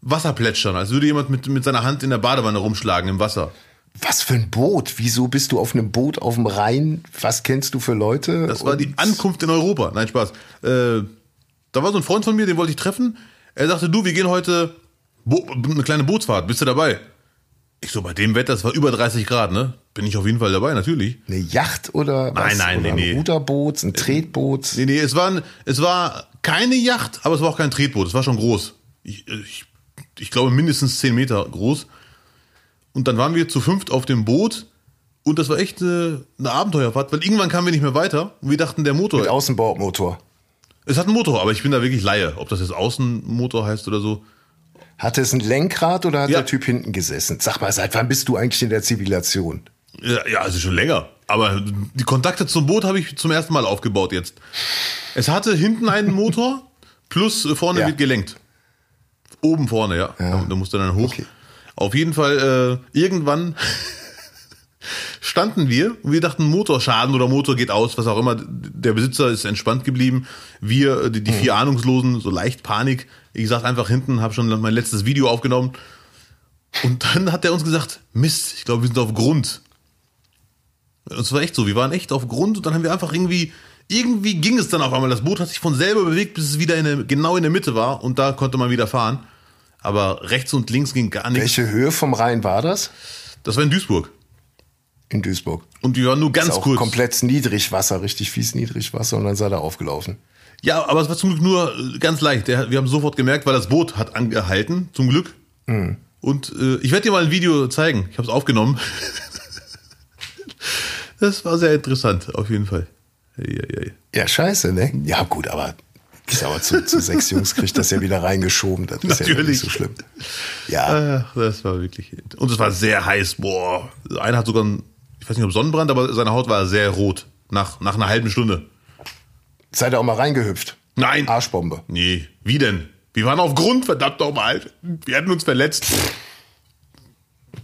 Wasser plätschern, als würde jemand mit, mit seiner Hand in der Badewanne rumschlagen im Wasser. Was für ein Boot? Wieso bist du auf einem Boot auf dem Rhein? Was kennst du für Leute? Das war die Ankunft in Europa. Nein, Spaß. Äh, da war so ein Freund von mir, den wollte ich treffen. Er sagte, du, wir gehen heute eine kleine Bootsfahrt. Bist du dabei? Ich so, bei dem Wetter, es war über 30 Grad, ne? Bin ich auf jeden Fall dabei, natürlich. Eine Yacht oder was? Nein, nein, oder nee, nee. Ein Ruderboot, ein Tretboot? Nee, nee, es war, ein, es war keine Yacht, aber es war auch kein Tretboot. Es war schon groß. Ich, ich, ich glaube mindestens 10 Meter groß. Und dann waren wir zu fünft auf dem Boot Und das war echt eine, eine Abenteuerfahrt, weil irgendwann kamen wir nicht mehr weiter und wir dachten, der Motor. Mit Außenbordmotor. Es hat einen Motor, aber ich bin da wirklich Laie, ob das jetzt Außenmotor heißt oder so. Hatte es ein Lenkrad oder hat Ja. der Typ hinten gesessen? Sag mal, seit wann bist du eigentlich in der Zivilisation? Ja, ja, also schon länger. Aber die Kontakte zum Boot habe ich zum ersten Mal aufgebaut jetzt. Es hatte hinten einen Motor, plus vorne Ja. wird gelenkt. Oben vorne, ja. Ja. Da, da musst du dann hoch. Okay. Auf jeden Fall, äh, irgendwann standen wir und wir dachten Motorschaden oder Motor geht aus, was auch immer. Der Besitzer ist entspannt geblieben. Wir, die, die Mhm. vier Ahnungslosen, so leicht Panik. Ich saß einfach hinten, habe schon mein letztes Video aufgenommen. Und dann hat er uns gesagt, Mist, ich glaube, wir sind auf Grund. Und es war echt so, wir waren echt auf Grund und dann haben wir einfach irgendwie, irgendwie ging es dann auf einmal. Das Boot hat sich von selber bewegt, bis es wieder in der, genau in der Mitte war und da konnte man wieder fahren. Aber rechts und links ging gar nichts. Welche Höhe vom Rhein war das? Das war in Duisburg. In Duisburg. Und wir waren nur ganz Ist auch kurz. komplett Niedrigwasser, richtig fies Niedrigwasser und dann sei er aufgelaufen. Ja, aber es war zum Glück nur äh, ganz leicht. Wir haben sofort gemerkt, weil das Boot hat angehalten, zum Glück. Mhm. Und äh, ich werde dir mal ein Video zeigen. Ich habe es aufgenommen. das war sehr interessant, auf jeden Fall. Ei, ei, ei. Ja, scheiße, ne? Ja, gut, aber ist aber zu, zu sechs Jungs kriegt das ja wieder reingeschoben. Das ist ja Natürlich. nicht so schlimm. Ja, Ach, das war wirklich. Und es war sehr heiß. Boah. Einer hat sogar, einen, ich weiß nicht ob Sonnenbrand, aber seine Haut war sehr rot. Nach, nach einer halben Stunde. seid ihr auch mal reingehüpft? Nein. Arschbombe. Nee, wie denn? Wir waren auf Grund, verdammt nochmal. Wir hätten uns verletzt.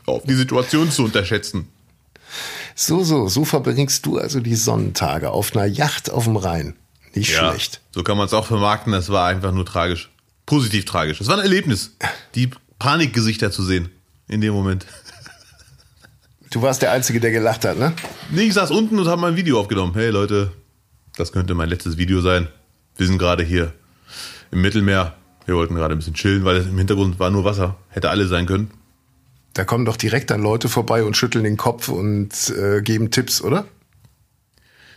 Auf die Situation zu unterschätzen. So, so, so verbringst du also die Sonnentage auf einer Yacht auf dem Rhein. Nicht schlecht. So kann man es auch vermarkten. Das war einfach nur tragisch. Positiv tragisch. Es war ein Erlebnis, die Panikgesichter zu sehen in dem Moment. Du warst der Einzige, der gelacht hat, ne? Nee, ich saß unten und habe mein Video aufgenommen. Hey Leute, das könnte mein letztes Video sein. Wir sind gerade hier im Mittelmeer. Wir wollten gerade ein bisschen chillen, weil im Hintergrund war nur Wasser. Hätte alle sein können. Da kommen doch direkt dann Leute vorbei und schütteln den Kopf und äh, geben Tipps, oder?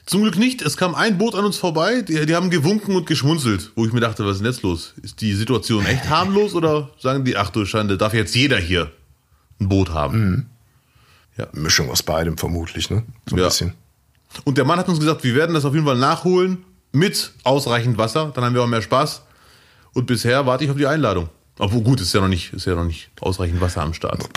Zum Glück nicht. Es kam ein Boot an uns vorbei, die, die haben gewunken und geschmunzelt, wo ich mir dachte, was ist denn jetzt los? Ist die Situation echt harmlos oder sagen die, ach du Schande, darf jetzt jeder hier ein Boot haben? Mischung aus beidem vermutlich, ne? So ein Ja. bisschen. Und der Mann hat uns gesagt, wir werden das auf jeden Fall nachholen mit ausreichend Wasser, dann haben wir auch mehr Spaß. Und bisher warte ich auf die Einladung. Obwohl gut, ist ja noch nicht, ist ja noch nicht ausreichend Wasser am Start.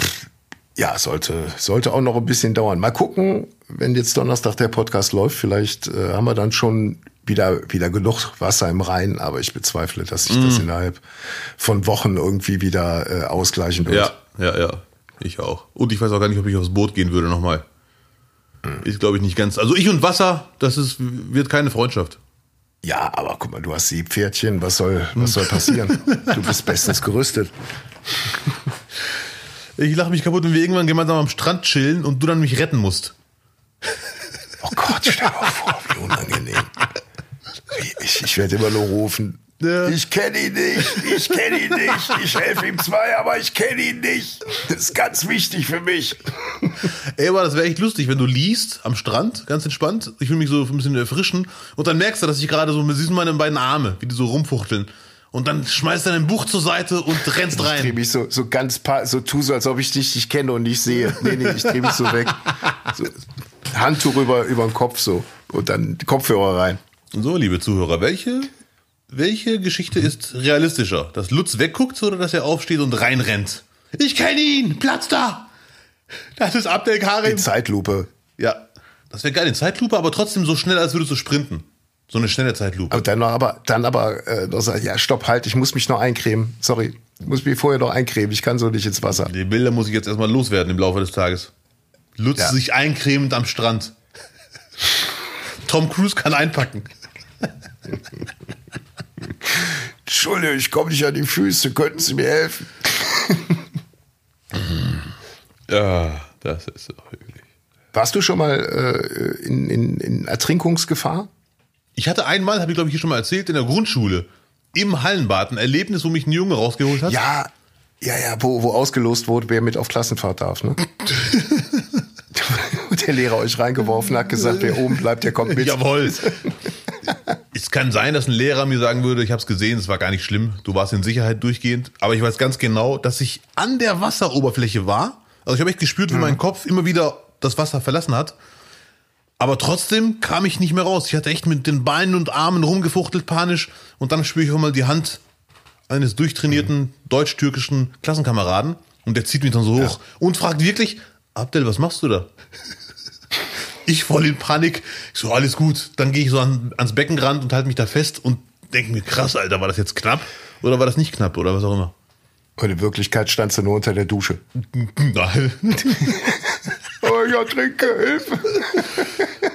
Ja, sollte, sollte auch noch ein bisschen dauern. Mal gucken, wenn jetzt Donnerstag der Podcast läuft, vielleicht äh, haben wir dann schon wieder, wieder genug Wasser im Rhein, aber ich bezweifle, dass sich Mm. das innerhalb von Wochen irgendwie wieder äh, ausgleichen wird. Ja, ja, ja. Ich auch. Und ich weiß auch gar nicht, ob ich aufs Boot gehen würde nochmal. Ist, glaube ich, nicht ganz. Also ich und Wasser, das ist, wird keine Freundschaft. Ja, aber guck mal, du hast Seepferdchen, was soll, was soll passieren? du bist bestens gerüstet. Ich lache mich kaputt, wenn wir irgendwann gemeinsam am Strand chillen und du dann mich retten musst. Oh Gott, stell dir mal vor, wie unangenehm. Ich, ich werde immer nur rufen. Ja. Ich kenne ihn nicht, ich kenne ihn nicht, ich helfe ihm zwei, aber ich kenne ihn nicht. Das ist ganz wichtig für mich. Ey, aber das wäre echt lustig, wenn du liest am Strand, ganz entspannt. Ich will mich so ein bisschen erfrischen und dann merkst du, dass ich gerade so, siehst du meine beiden Arme, wie die so rumfuchteln. Und dann schmeißt du dein Buch zur Seite und rennst Ich drehe rein. mich so, so ganz so tu so, als ob ich dich nicht kenne und nicht sehe. Nee, nee, ich drehe mich so weg. So, Handtuch über, über den Kopf so und dann Kopfhörer rein. So, liebe Zuhörer, welche, welche Geschichte ist realistischer? Dass Lutz wegguckt oder dass er aufsteht und reinrennt? Ich kenne ihn! Platz da! Das ist Abdel Karim. In Zeitlupe. Ja, das wäre geil in Zeitlupe, aber trotzdem so schnell, als würdest du sprinten. So eine schnelle Zeitlupe. Und dann aber, dann aber äh, noch sagen, ja, stopp, halt, ich muss mich noch eincremen. Sorry, ich muss mich vorher noch eincremen. Ich kann so nicht ins Wasser. Die Bilder muss ich jetzt erstmal loswerden im Laufe des Tages. Lutz Ja. sich eincremend am Strand. Tom Cruise kann einpacken. Entschuldigung, ich komme nicht an die Füße. Könnten Sie mir helfen? Ja, das ist doch wirklich. Warst du schon mal äh, in, in, in Ertrinkungsgefahr? Ich hatte einmal, habe ich glaube ich hier schon mal erzählt, in der Grundschule im Hallenbad ein Erlebnis, wo mich ein Junge rausgeholt hat. Ja, ja, ja, wo, wo ausgelost wurde, wer mit auf Klassenfahrt darf, ne? Der Lehrer euch reingeworfen hat, gesagt, wer oben bleibt, der kommt mit. Jawohl. Es kann sein, dass ein Lehrer mir sagen würde, ich habe es gesehen, es war gar nicht schlimm, du warst in Sicherheit durchgehend. Aber ich weiß ganz genau, dass ich an der Wasseroberfläche war. Also ich habe echt gespürt, wie mein Kopf immer wieder das Wasser verlassen hat. Aber trotzdem kam ich nicht mehr raus. Ich hatte echt mit den Beinen und Armen rumgefuchtelt, panisch. Und dann spüre ich auch mal die Hand eines durchtrainierten deutsch-türkischen Klassenkameraden. Und der zieht mich dann so hoch und fragt wirklich, Abdel, was machst du da? Ich voll in Panik. Ich so, alles gut. Dann gehe ich so an, ans Beckenrand und halte mich da fest und denke mir, krass, Alter, war das jetzt knapp? Oder war das nicht knapp? Oder was auch immer. Und in Wirklichkeit standst du nur unter der Dusche. Nein. Oh, ja, trinke, Hilfe.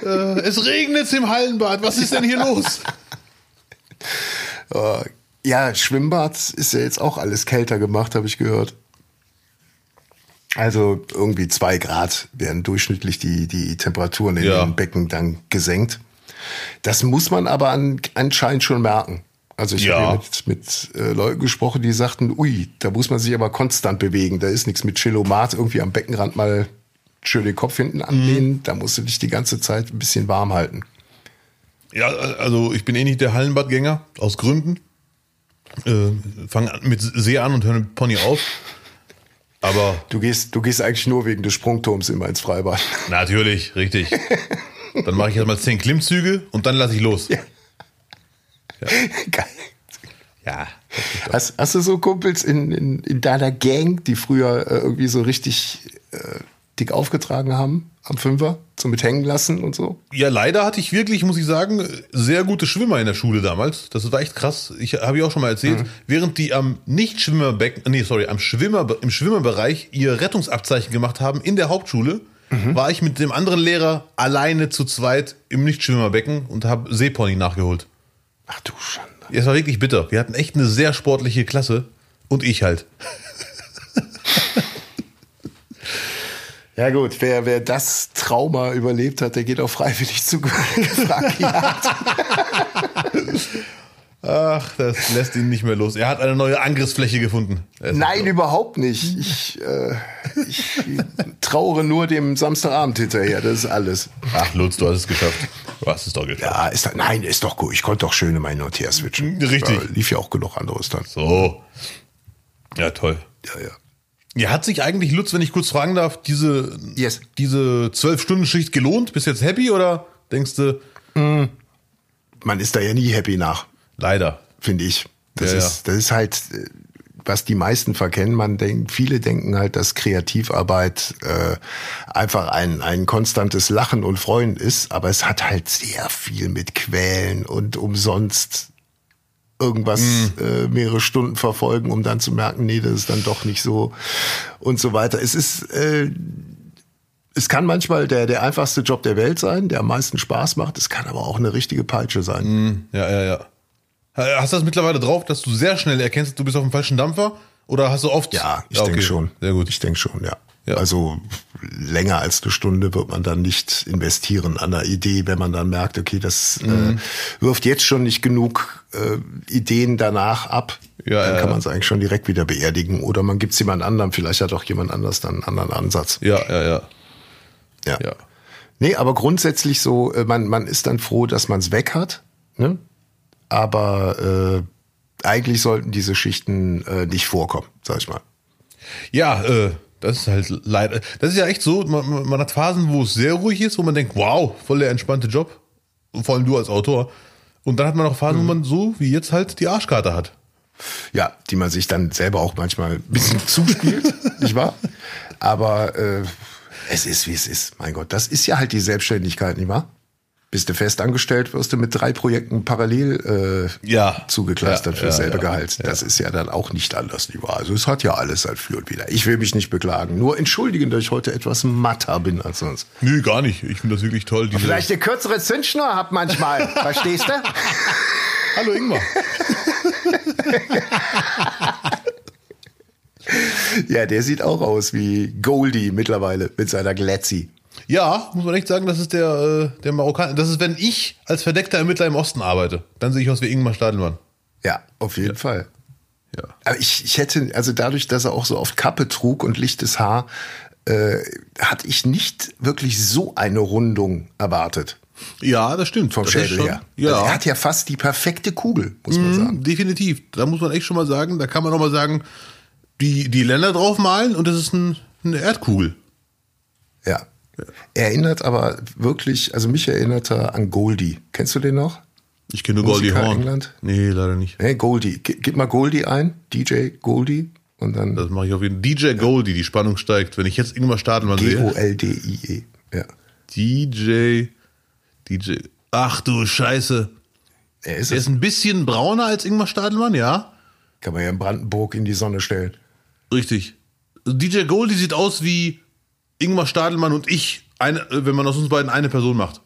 Äh, es regnet im Hallenbad. Was ist denn hier los? Oh, ja, Schwimmbad ist ja jetzt auch alles kälter gemacht, habe ich gehört. Also irgendwie zwei Grad werden durchschnittlich die, die Temperaturen in Ja. den Becken dann gesenkt. Das muss man aber an, anscheinend schon merken. Also ich Ja. habe mit, mit äh, Leuten gesprochen, die sagten, ui, da muss man sich aber konstant bewegen. Da ist nichts mit Chillomat, irgendwie am Beckenrand mal schön den Kopf hinten anlehnen. Da musst du dich die ganze Zeit ein bisschen warm halten. Ja, also ich bin eh nicht der Hallenbadgänger, aus Gründen. Äh, Fange mit See an und höre mit Pony auf. Aber Du gehst, du gehst eigentlich nur wegen des Sprungturms immer ins Freibad. natürlich, richtig. Dann mache ich erstmal zehn Klimmzüge und dann lasse ich los. Ja. Geil. Ja. Hast, hast du so Kumpels in, in, in deiner Gang, die früher äh, irgendwie so richtig äh, dick aufgetragen haben am Fünfer, so mit hängen lassen und so? Ja, leider hatte ich wirklich, muss ich sagen, sehr gute Schwimmer in der Schule damals. Das war echt krass. Ich habe ich auch schon mal erzählt, während die am Nicht-Schwimmerbecken, nee, sorry, am Schwimmer, im Schwimmerbereich ihr Rettungsabzeichen gemacht haben in der Hauptschule, war ich mit dem anderen Lehrer alleine zu zweit im Nicht-Schwimmerbecken und habe Seepony nachgeholt. Ach du Schande. Ja, Es war wirklich bitter. Wir hatten echt eine sehr sportliche Klasse und ich halt. Ja gut, wer, wer das Trauma überlebt hat, der geht auch freiwillig zu. Ach, das lässt ihn nicht mehr los. Er hat eine neue Angriffsfläche gefunden. Nein, überhaupt nicht. Ich, äh, ich trauere nur dem Samstagabend hinterher, das ist alles. Ach, Lutz, du hast es geschafft. Du hast es doch geschafft. Ja, ist da, nein, ist doch gut. Ich konnte doch schön in meinen Notier switchen. Richtig. Ja, lief ja auch genug anderes dann. So. Ja, toll. Ja, ja. Ja, hat sich eigentlich, Lutz, wenn ich kurz fragen darf, diese, Yes. diese 12-Stunden-Schicht gelohnt? Bist du jetzt happy oder denkst du, Man ist da ja nie happy nach. leider? finde ich. Das, Ja, ist, das ist halt, was die meisten verkennen. Man denkt, viele denken halt, dass Kreativarbeit äh, einfach ein, ein konstantes Lachen und Freuen ist, aber es hat halt sehr viel mit Quälen und umsonst irgendwas äh, mehrere Stunden verfolgen, um dann zu merken, nee, das ist dann doch nicht so und so weiter. Es ist äh, es kann manchmal der, der einfachste Job der Welt sein, der am meisten Spaß macht. Es kann aber auch eine richtige Peitsche sein. Ja, ja, ja. Hast du das mittlerweile drauf, dass du sehr schnell erkennst, du bist auf dem falschen Dampfer? Oder hast du oft. Ja, ich okay. denke schon. Sehr gut. Ich denke schon, ja. Ja. Also länger als eine Stunde wird man dann nicht investieren an der Idee, wenn man dann merkt, okay, das Mhm. äh, wirft jetzt schon nicht genug äh, Ideen danach ab. Ja, dann kann man es eigentlich schon direkt wieder beerdigen. Oder man gibt es jemand anderem, vielleicht hat auch jemand anders dann einen anderen Ansatz. Ja, ja, ja. Ja. Ja. Nee, aber grundsätzlich so, äh, man, man ist dann froh, dass man es weg hat. Ne? Aber äh, eigentlich sollten diese Schichten äh, nicht vorkommen, sag ich mal. Ja, äh, das ist halt leider. Das ist ja echt so, man, man- hat Phasen, wo es sehr ruhig ist, wo man denkt, wow, voll der entspannte Job. Und vor allem du als Autor. Und dann hat man auch Phasen, Mhm. wo man so wie jetzt halt die Arschkarte hat. Ja, die man sich dann selber auch manchmal ein bisschen zuspielt, nicht wahr? Aber äh, es ist, wie es ist. Mein Gott, das ist ja halt die Selbstständigkeit, nicht wahr? Bist du fest angestellt, wirst du mit drei Projekten parallel äh, Ja. zugekleistert Ja, für dasselbe ja, Gehalt. Das ist ja dann auch nicht anders, nicht wahr? Also es hat ja alles sein Für und Wider. Ich will mich nicht beklagen. Nur entschuldigen, dass ich heute etwas matter bin als sonst. Nö, gar nicht. Ich finde das wirklich toll. Vielleicht eine kürzere Zündschnur habt manchmal, verstehst du? Hallo Ingmar. Ja, der sieht auch aus wie Goldie mittlerweile mit seiner Glätzi. Ja, muss man echt sagen, das ist der, äh, der Marokkaner. Das ist, wenn ich als verdeckter Ermittler im Osten arbeite. Dann sehe ich aus wie Ingmar Stadelmann. Ja, auf jeden Fall. Ja. Aber ich, ich hätte, also dadurch, dass er auch so oft Kappe trug und lichtes Haar, äh, hatte ich nicht wirklich so eine Rundung erwartet Ja, das stimmt. vom Schädel her. Ja, Also er hat ja fast die perfekte Kugel, muss man sagen. Mhm, definitiv. Da muss man echt schon mal sagen, da kann man auch mal sagen, die, die Länder draufmalen und das ist ein, eine Erdkugel. Ja. Erinnert aber wirklich, also mich erinnert er an Goldie. Kennst du den noch? Ich kenne nur Goldie Horn. England? Nee, leider nicht. Hey, Goldie. Gib mal Goldie ein. DJ Goldie. Und dann Das mache ich auf jeden Fall. DJ Goldie, die Spannung steigt. Wenn ich jetzt Ingmar Stadelmann sehe. G-O-L-D-I-E. Ja. DJ. DJ. Ach du Scheiße. Er ist es. ist ein bisschen brauner als Ingmar Stadelmann, ja? Kann man ja in Brandenburg in die Sonne stellen. Richtig. DJ Goldie sieht aus wie Ingmar Stadelmann und ich, eine, äh, wenn man aus uns beiden eine Person macht.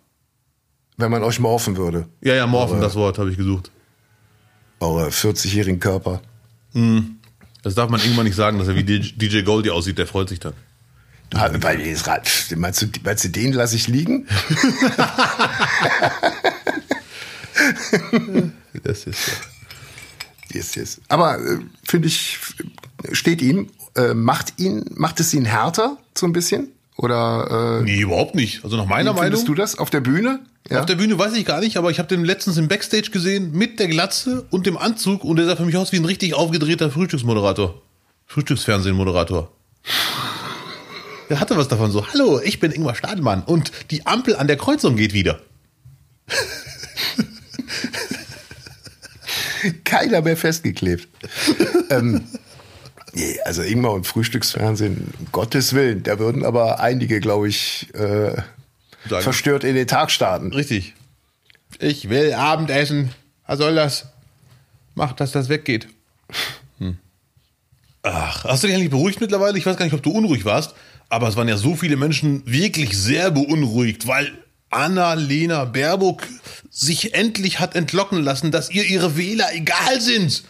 Wenn man euch morphen würde. Ja, ja, Morphen, das Wort habe ich gesucht. Eure 40-jährigen Körper. Das darf man irgendwann nicht sagen, dass er wie DJ Goldie aussieht, der freut sich dann. Ah, Weil, meinst, du, meinst du, den lasse ich liegen? Das ist ja. Yes, yes. Aber äh, finde ich, steht ihm, äh, macht ihn, macht es ihn härter so ein bisschen? Oder äh, Nee, überhaupt nicht. Also nach meiner wie findest Meinung. du das auf der Bühne? Ja. Auf der Bühne weiß ich gar nicht, aber ich habe den letztens im Backstage gesehen mit der Glatze und dem Anzug und der sah für mich aus wie ein richtig aufgedrehter Frühstücksmoderator. Frühstücksfernsehen-Moderator. Der hatte was davon so, hallo, ich bin Ingmar Stadelmann und die Ampel an der Kreuzung geht wieder. Keiner mehr festgeklebt. ähm, nee, also Ingmar und Frühstücksfernsehen, um Gottes Willen, da würden aber einige, glaube ich, äh, verstört in den Tag starten. Richtig. Ich will Abendessen. Was soll das? Mach, dass das weggeht. Hm. Ach, hast du dich eigentlich beruhigt mittlerweile? Ich weiß gar nicht, ob du unruhig warst, aber es waren ja so viele Menschen wirklich sehr beunruhigt, weil Annalena Baerbock sich endlich hat entlocken lassen, dass ihr ihre Wähler egal sind.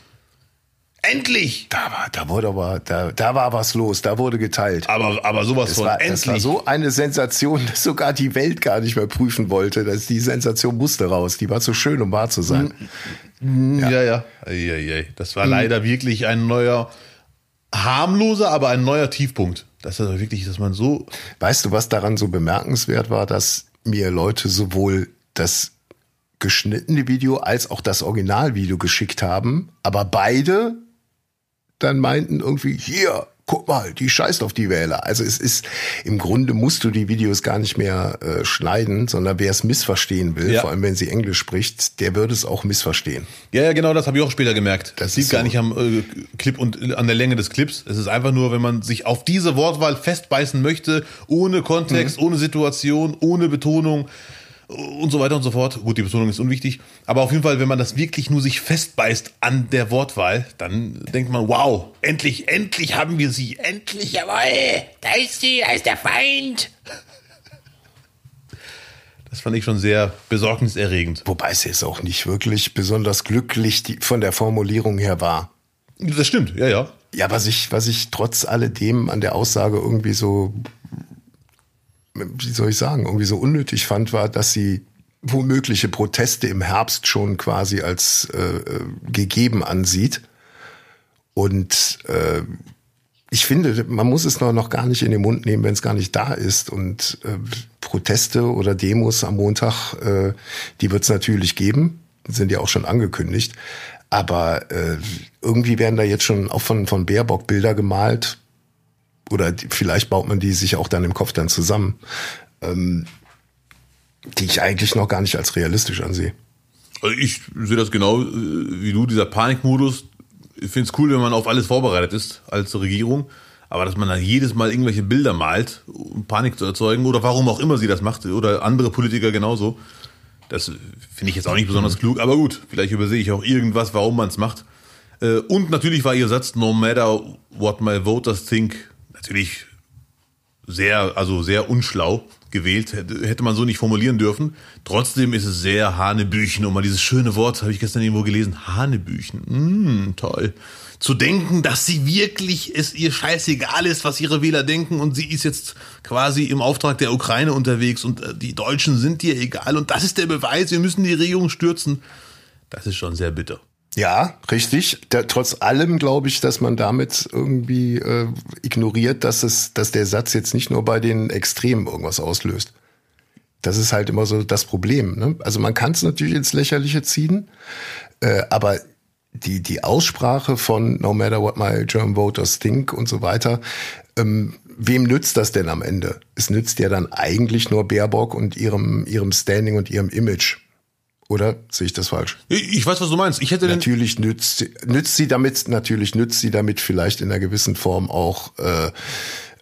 Endlich! Da war, da wurde aber, da, da war was los, da wurde geteilt. Aber, aber sowas Das von war, endlich. das war so eine Sensation, dass sogar die Welt gar nicht mehr prüfen wollte. Dass die Sensation musste raus. Die war zu schön, um wahr zu sein. Ja, ja. Eieiei. Das war leider wirklich ein neuer, harmloser, aber ein neuer Tiefpunkt. Das ist also wirklich, dass man so. Weißt du, was daran so bemerkenswert war, dass mir Leute sowohl das geschnittene Video als auch das Originalvideo geschickt haben, aber beide dann meinten irgendwie, hier, guck mal, die scheißt auf die Wähler. Also es ist, im Grunde musst du die Videos gar nicht mehr äh, schneiden, sondern wer es missverstehen will, Ja. vor allem wenn sie Englisch spricht, der würde es auch missverstehen. Ja, ja, genau, das habe ich auch später gemerkt. Das Das liegt ist gar so. nicht am äh, Clip und an der Länge des Clips. Es ist einfach nur, wenn man sich auf diese Wortwahl festbeißen möchte, ohne Kontext, ohne Situation, ohne Betonung und so weiter und so fort. Gut, die Betonung ist unwichtig. Aber auf jeden Fall, wenn man das wirklich nur sich festbeißt an der Wortwahl, dann denkt man, wow, endlich, endlich haben wir sie. Endlich, jawohl, da ist sie, da ist der Feind. Das fand ich schon sehr besorgniserregend. Wobei es jetzt auch nicht wirklich besonders glücklich von der Formulierung her war. Das stimmt, ja, ja. Ja, was ich, was ich trotz alledem an der Aussage irgendwie so, wie soll ich sagen, irgendwie so unnötig fand, war, dass sie womögliche Proteste im Herbst schon quasi als äh, äh, gegeben ansieht. Und äh, ich finde, man muss es noch, gar nicht in den Mund nehmen, wenn es gar nicht da ist. Und äh, Proteste oder Demos am Montag, äh, die wird es natürlich geben, sind ja auch schon angekündigt. Aber äh, irgendwie werden da jetzt schon auch von, von Baerbock Bilder gemalt. Oder die, vielleicht baut man die sich auch dann im Kopf dann zusammen. Ähm, die ich eigentlich noch gar nicht als realistisch ansehe. Also ich sehe das genau äh, wie du, dieser Panikmodus. Ich finde es cool, wenn man auf alles vorbereitet ist als Regierung. Aber dass man dann jedes Mal irgendwelche Bilder malt, um Panik zu erzeugen oder warum auch immer sie das macht oder andere Politiker genauso, das finde ich jetzt auch nicht besonders klug. Aber gut, vielleicht übersehe ich auch irgendwas, warum man es macht. Äh, Und natürlich war ihr Satz, no matter what my voters think, natürlich sehr, also sehr unschlau gewählt. Hätte man so nicht formulieren dürfen. Trotzdem ist es sehr Hanebüchen. Und mal dieses schöne Wort habe ich gestern irgendwo gelesen. Hanebüchen. Mm, toll. Zu denken, dass sie wirklich es ihr scheißegal ist, was ihre Wähler denken und sie ist jetzt quasi im Auftrag der Ukraine unterwegs und äh, die Deutschen sind ihr egal und das ist der Beweis, wir müssen die Regierung stürzen. Das ist schon sehr bitter. Ja, richtig. Da, trotz allem glaube ich, dass man damit irgendwie äh, ignoriert, dass es, dass der Satz jetzt nicht nur bei den Extremen irgendwas auslöst. Das ist halt immer so das Problem. Ne? Also man kann es natürlich ins Lächerliche ziehen, äh, aber die, die Aussprache von No matter what my German voters think und so weiter, ähm, wem nützt das denn am Ende? Es nützt ja dann eigentlich nur Baerbock und ihrem, ihrem Standing und ihrem Image. Oder sehe ich das falsch? Ich weiß, was du meinst. Ich hätte Natürlich nützt, sie- nützt sie damit, natürlich nützt sie damit vielleicht in einer gewissen Form auch äh,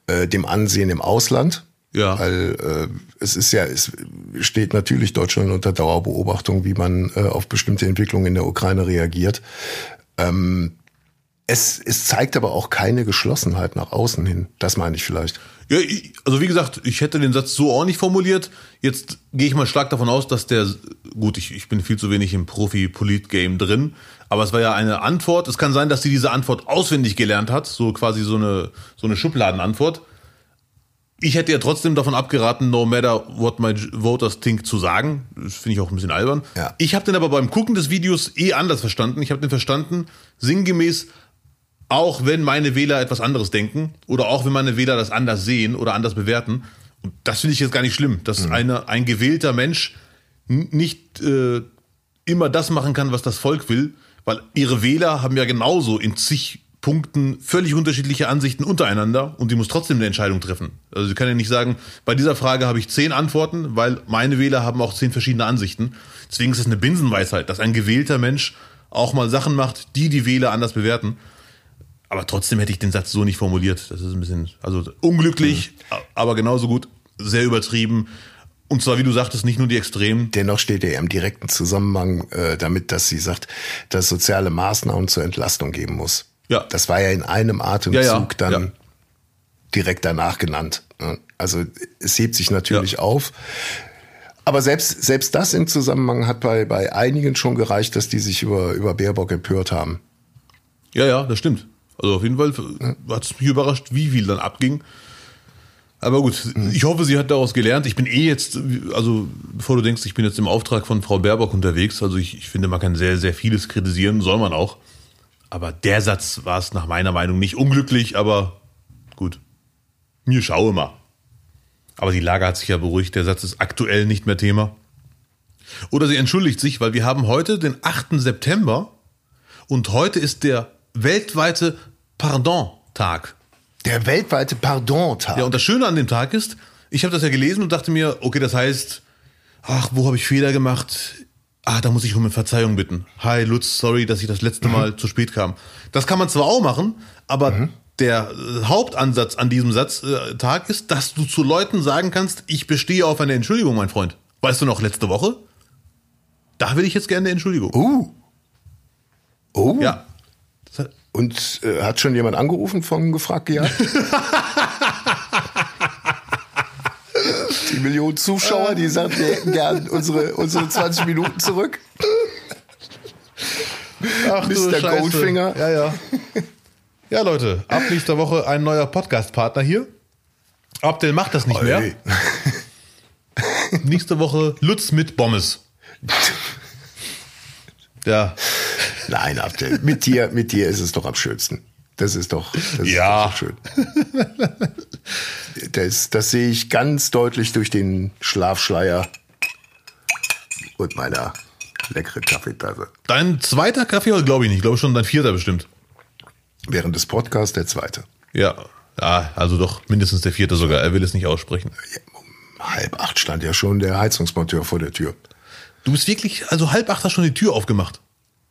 äh, dem Ansehen im Ausland. Ja. Weil äh, es ist ja, es steht natürlich Deutschland unter Dauerbeobachtung, wie man äh, auf bestimmte Entwicklungen in der Ukraine reagiert. Ähm, es, es zeigt aber auch keine Geschlossenheit nach außen hin. Das meine ich vielleicht. Ja, ich- also wie gesagt, ich hätte den Satz so auch nicht formuliert. Jetzt gehe ich mal stark davon aus, dass der, gut, ich, ich bin viel zu wenig im Profi-Polit-Game drin, aber es war ja eine Antwort. Es kann sein, dass sie diese Antwort auswendig gelernt hat, so quasi so eine, so eine Schubladenantwort. Ich hätte ja trotzdem davon abgeraten, no matter what my voters think zu sagen. Das finde ich auch ein bisschen albern. Ja. Ich habe den aber beim Gucken des Videos eh anders verstanden. Ich habe den verstanden, sinngemäß, auch wenn meine Wähler etwas anderes denken oder auch wenn meine Wähler das anders sehen oder anders bewerten. Und das finde ich jetzt gar nicht schlimm, dass eine, ein gewählter Mensch nicht äh, immer das machen kann, was das Volk will, weil ihre Wähler haben ja genauso in zig Punkten völlig unterschiedliche Ansichten untereinander und die muss trotzdem eine Entscheidung treffen. Also sie kann ja nicht sagen, bei dieser Frage habe ich zehn Antworten, weil meine Wähler haben auch zehn verschiedene Ansichten. Deswegen ist es eine Binsenweisheit, dass ein gewählter Mensch auch mal Sachen macht, die die Wähler anders bewerten. Aber trotzdem hätte ich den Satz so nicht formuliert. Das ist ein bisschen, also unglücklich, aber genauso gut, sehr übertrieben. Und zwar, wie du sagtest, nicht nur die Extremen. Dennoch steht er im direkten Zusammenhang äh, damit, dass sie sagt, dass es soziale Maßnahmen zur Entlastung geben muss. Ja. Das war ja in einem Atemzug Ja, ja, dann ja. direkt danach genannt. ne? Also es hebt sich natürlich auf. Aber selbst, selbst das im Zusammenhang hat bei, bei einigen schon gereicht, dass die sich über, über Baerbock empört haben. Ja, ja, das stimmt. Also auf jeden Fall hat es mich überrascht, wie viel dann abging. Aber gut, ich hoffe, sie hat daraus gelernt. Ich bin eh jetzt, also bevor du denkst, ich bin jetzt im Auftrag von Frau Baerbock unterwegs. Also ich, ich finde, man kann sehr, sehr vieles kritisieren, soll man auch. Aber der Satz war es nach meiner Meinung nicht unglücklich, aber gut. Mir schaue mal. Aber die Lage hat sich ja beruhigt. Der Satz ist aktuell nicht mehr Thema. Oder sie entschuldigt sich, weil wir haben heute den 8. September und heute ist der weltweite Pardon-Tag. Der weltweite Pardon-Tag. Ja, und das Schöne an dem Tag ist, ich habe das ja gelesen und dachte mir, okay, das heißt, ach, wo habe ich Fehler gemacht? Ah, da muss ich um Verzeihung bitten. Hi Lutz, sorry, dass ich das letzte Mal zu spät kam. Das kann man zwar auch machen, aber der äh, Hauptansatz an diesem Satz, äh, Tag ist, dass du zu Leuten sagen kannst, ich bestehe auf eine Entschuldigung, mein Freund. Weißt du noch, letzte Woche? Da will ich jetzt gerne eine Entschuldigung. Uh. Oh. Ja. Und äh, hat schon jemand angerufen von gefragt gehabt? die Millionen Zuschauer, die sagen, wir hätten gern unsere, unsere 20 Minuten zurück. Ach, Mr. Goldfinger. Ja, ja. Ja, Leute, ab nächster Woche ein neuer Podcast-Partner hier. Abdel macht das nicht mehr. Ey. Nächste Woche Lutz mit Bommes. Ja. Nein, Abdel, mit dir, mit dir ist es doch am schönsten. Das ist doch, das Ja. ist doch so schön. Das, das sehe ich ganz deutlich durch den Schlafschleier und meiner leckeren Kaffeetasse. Dein zweiter Kaffee, glaube ich nicht. Ich glaube schon dein vierter bestimmt. Während des Podcasts der zweite. Ja. Ja, also doch mindestens der vierte sogar. Er will es nicht aussprechen. Um halb acht stand ja schon der Heizungsmonteur vor der Tür. Du bist wirklich, also halb acht hast schon die Tür aufgemacht.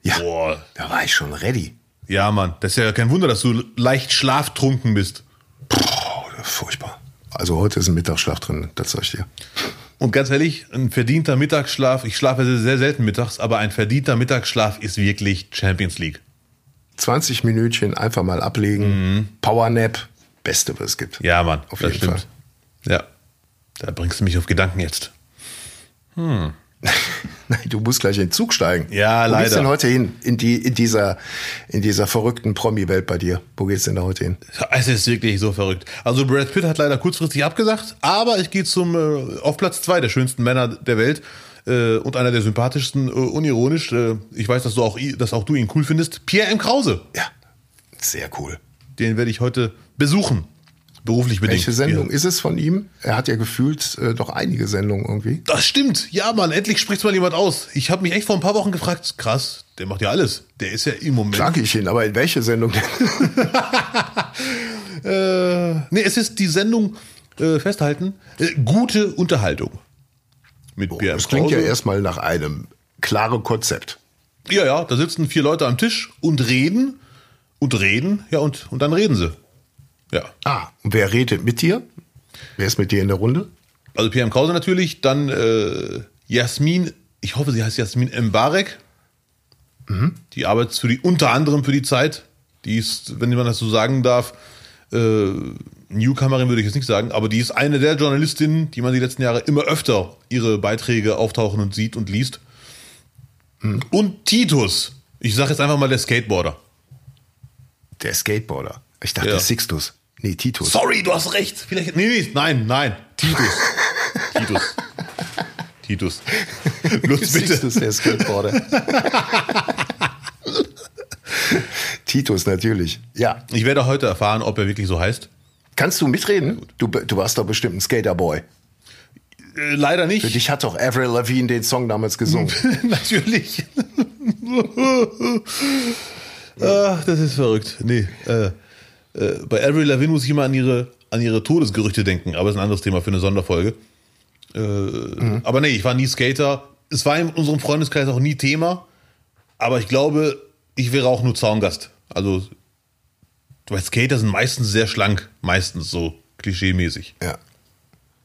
Ja, Boah. da war ich schon ready. Ja, Mann. Das ist ja kein Wunder, dass du leicht schlaftrunken bist. Oh, furchtbar. Also heute ist ein Mittagsschlaf drin, das sag ich dir. Und ganz ehrlich, ein verdienter Mittagsschlaf, ich schlafe sehr, selten mittags, aber ein verdienter Mittagsschlaf ist wirklich Champions League. 20 Minütchen einfach mal ablegen. Powernap, beste, was es gibt. Ja, Mann, Auf jeden stimmt. Ja. Da bringst du mich auf Gedanken jetzt. Nein, du musst gleich in den Zug steigen. Ja, Wo leider. geht's denn heute hin? In, die, in, dieser, in dieser verrückten Promi-Welt bei dir. Wo geht's denn da heute hin? Es ist wirklich so verrückt. Also Brad Pitt hat leider kurzfristig abgesagt, aber ich gehe zum äh, auf Platz zwei der schönsten Männer der Welt äh, und einer der sympathischsten, äh, unironisch. Äh, ich weiß, dass du auch, dass auch du ihn cool findest. Pierre M. Krause. Ja, sehr cool. Den werde ich heute besuchen. Beruflich bedingt. Welche Sendung Ja. ist es von ihm? Er hat ja gefühlt äh, doch einige Sendungen irgendwie. Das stimmt. Ja, Mann, endlich spricht mal jemand aus. Ich habe mich echt vor ein paar Wochen gefragt, krass, Der macht ja alles. Der ist ja im Moment. Sag ich ihn, aber in welche Sendung denn? Äh, nee, es ist die Sendung äh, festhalten. Äh, gute Unterhaltung. Mit Pierre Das klingt ja erstmal nach einem klaren Konzept. Ja, ja, da sitzen vier Leute am Tisch und reden und reden, ja, und, und dann reden sie. Ja. Ah, und wer redet mit dir? Wer ist mit dir in der Runde? Also Pierre M. Krause natürlich, dann äh, Jasmin, ich hoffe, sie heißt Jasmin Mbarek. Die arbeitet für die, unter anderem für die Zeit. Die ist, wenn man das so sagen darf, äh, Newcomerin würde ich jetzt nicht sagen, aber die ist eine der Journalistinnen, die man die letzten Jahre immer öfter ihre Beiträge auftauchen und sieht und liest. Und Titus. Ich sage jetzt einfach mal der Skateboarder. Der Skateboarder. Ich dachte Ja. Sixtus. Nee, Titus. Sorry, du hast recht. Vielleicht. Nee, nee, nein, nein. Titus. Titus. Titus. Bloß bitte. Sixtus, der Skateboarder. Titus, natürlich. Ja. Ich werde heute erfahren, ob er wirklich so heißt. Kannst du mitreden? Du, du warst doch bestimmt ein Skaterboy. Äh, leider Für nicht. dich hat doch Avril Lavigne den Song damals gesungen. Natürlich. Ach, das ist verrückt. Nee. Äh, äh, bei Avril Lavigne muss ich immer an ihre, an ihre Todesgerüchte denken, aber ist ein anderes Thema für eine Sonderfolge. Äh, Aber nee, ich war nie Skater. Es war in unserem Freundeskreis auch nie Thema. Aber ich glaube, ich wäre auch nur Zaungast. Also, weil Skater sind meistens sehr schlank. Meistens so klischeemäßig. Ja.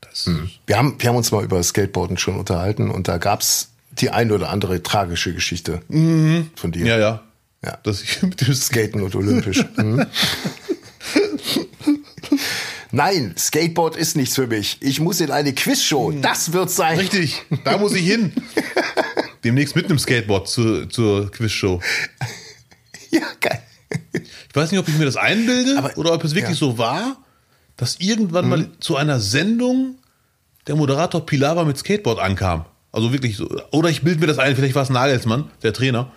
Das, Wir haben, wir haben uns mal über Skateboarden schon unterhalten und da gab's die ein oder andere tragische Geschichte von dir. Ja, ja. Ja. Dass ich mit dem Skate Skaten und Olympisch. Mhm. Nein, Skateboard ist nichts für mich. Ich muss in eine Quizshow. Das wird sein. Richtig, da muss ich hin. Demnächst mit einem Skateboard zur, zur Quizshow. Ja, geil. Ich weiß nicht, ob ich mir das einbilde Aber- oder ob es wirklich ja. Mhm. so war, dass irgendwann mal zu einer Sendung der Moderator Pilawa mit Skateboard ankam. Also wirklich so. Oder ich bilde mir das ein, vielleicht war es Nagelsmann, der Trainer,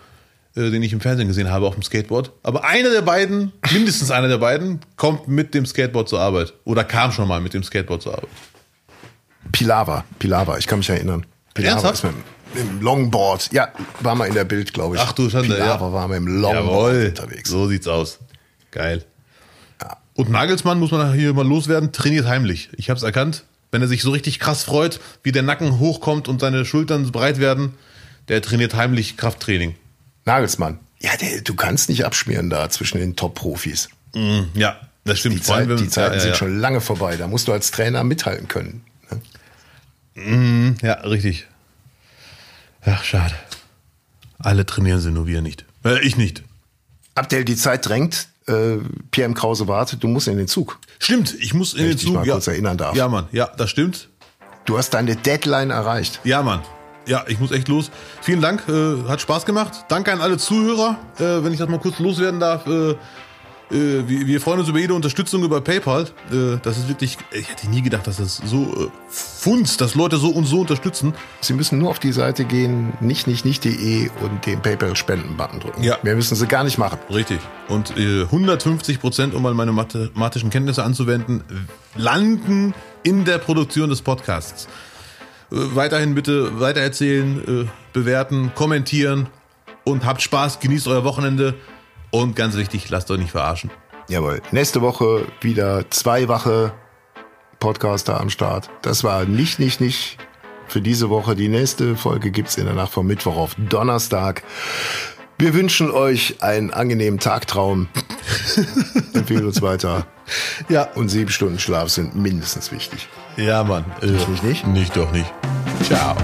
den ich im Fernsehen gesehen habe auf dem Skateboard. Aber einer der beiden, mindestens einer der beiden, kommt mit dem Skateboard zur Arbeit. Oder kam schon mal mit dem Skateboard zur Arbeit. Pilava, Pilava, ich kann mich erinnern. Pilava Ernsthaft? ist mit, dem- mit dem Longboard. Ja, war mal in der Bild, glaube ich. Ach du Schande, Pilava ja. war mit dem Longboard Jawohl, unterwegs. so sieht's aus. Geil. Ja. Und Nagelsmann, muss man hier mal loswerden, trainiert heimlich. Ich habe es erkannt. Wenn er sich so richtig krass freut, wie der Nacken hochkommt und seine Schultern breit werden, der trainiert heimlich Krafttraining. Nagelsmann. Ja, der, du kannst nicht abschmieren da zwischen den Top-Profis. Mhm, ja, das stimmt. Die, Zeit, die Zeiten ja, ja, sind ja. schon lange vorbei. Da musst du als Trainer mithalten können. Ja, richtig. Ach, schade. Alle trainieren sie, nur wir nicht. Äh, ich nicht. Abdel, die Zeit drängt. Äh, Pierre M. Krause wartet. Du musst in den Zug. Stimmt, ich muss in Wenn den ich dich Zug. mal ja. kurz erinnern darf. Ja, Mann, ja, das stimmt. Du hast deine Deadline erreicht. Ja, Mann. Ja, ich muss echt los. Vielen Dank, äh, hat Spaß gemacht. Danke an alle Zuhörer. Äh, wenn ich das mal kurz loswerden darf, äh, äh, wir, wir freuen uns über jede Unterstützung über PayPal. Äh, das ist wirklich, ich hätte nie gedacht, dass das so äh, funzt, dass Leute so und so unterstützen. Sie müssen nur auf die Seite gehen, nicht, nicht, nicht.de und den PayPal-Spenden-Button drücken. Ja. Mehr müssen sie gar nicht machen. Richtig. Und äh, 150 Prozent, um mal meine mathematischen Kenntnisse anzuwenden, landen in der Produktion des Podcasts. Äh, weiterhin bitte weitererzählen, äh, bewerten, kommentieren und habt Spaß, genießt euer Wochenende und ganz wichtig, lasst euch nicht verarschen. Jawohl. Nächste Woche wieder zwei wache Podcaster am Start. Das war nicht, nicht, nicht für diese Woche. Die nächste Folge gibt's in der Nacht vom Mittwoch auf Donnerstag. Wir wünschen euch einen angenehmen Tagtraum. Empfehlen uns weiter. Ja. Und sieben Stunden Schlaf sind mindestens wichtig. Ja, Mann. Äh, nicht, nicht? Nicht doch nicht. Ciao.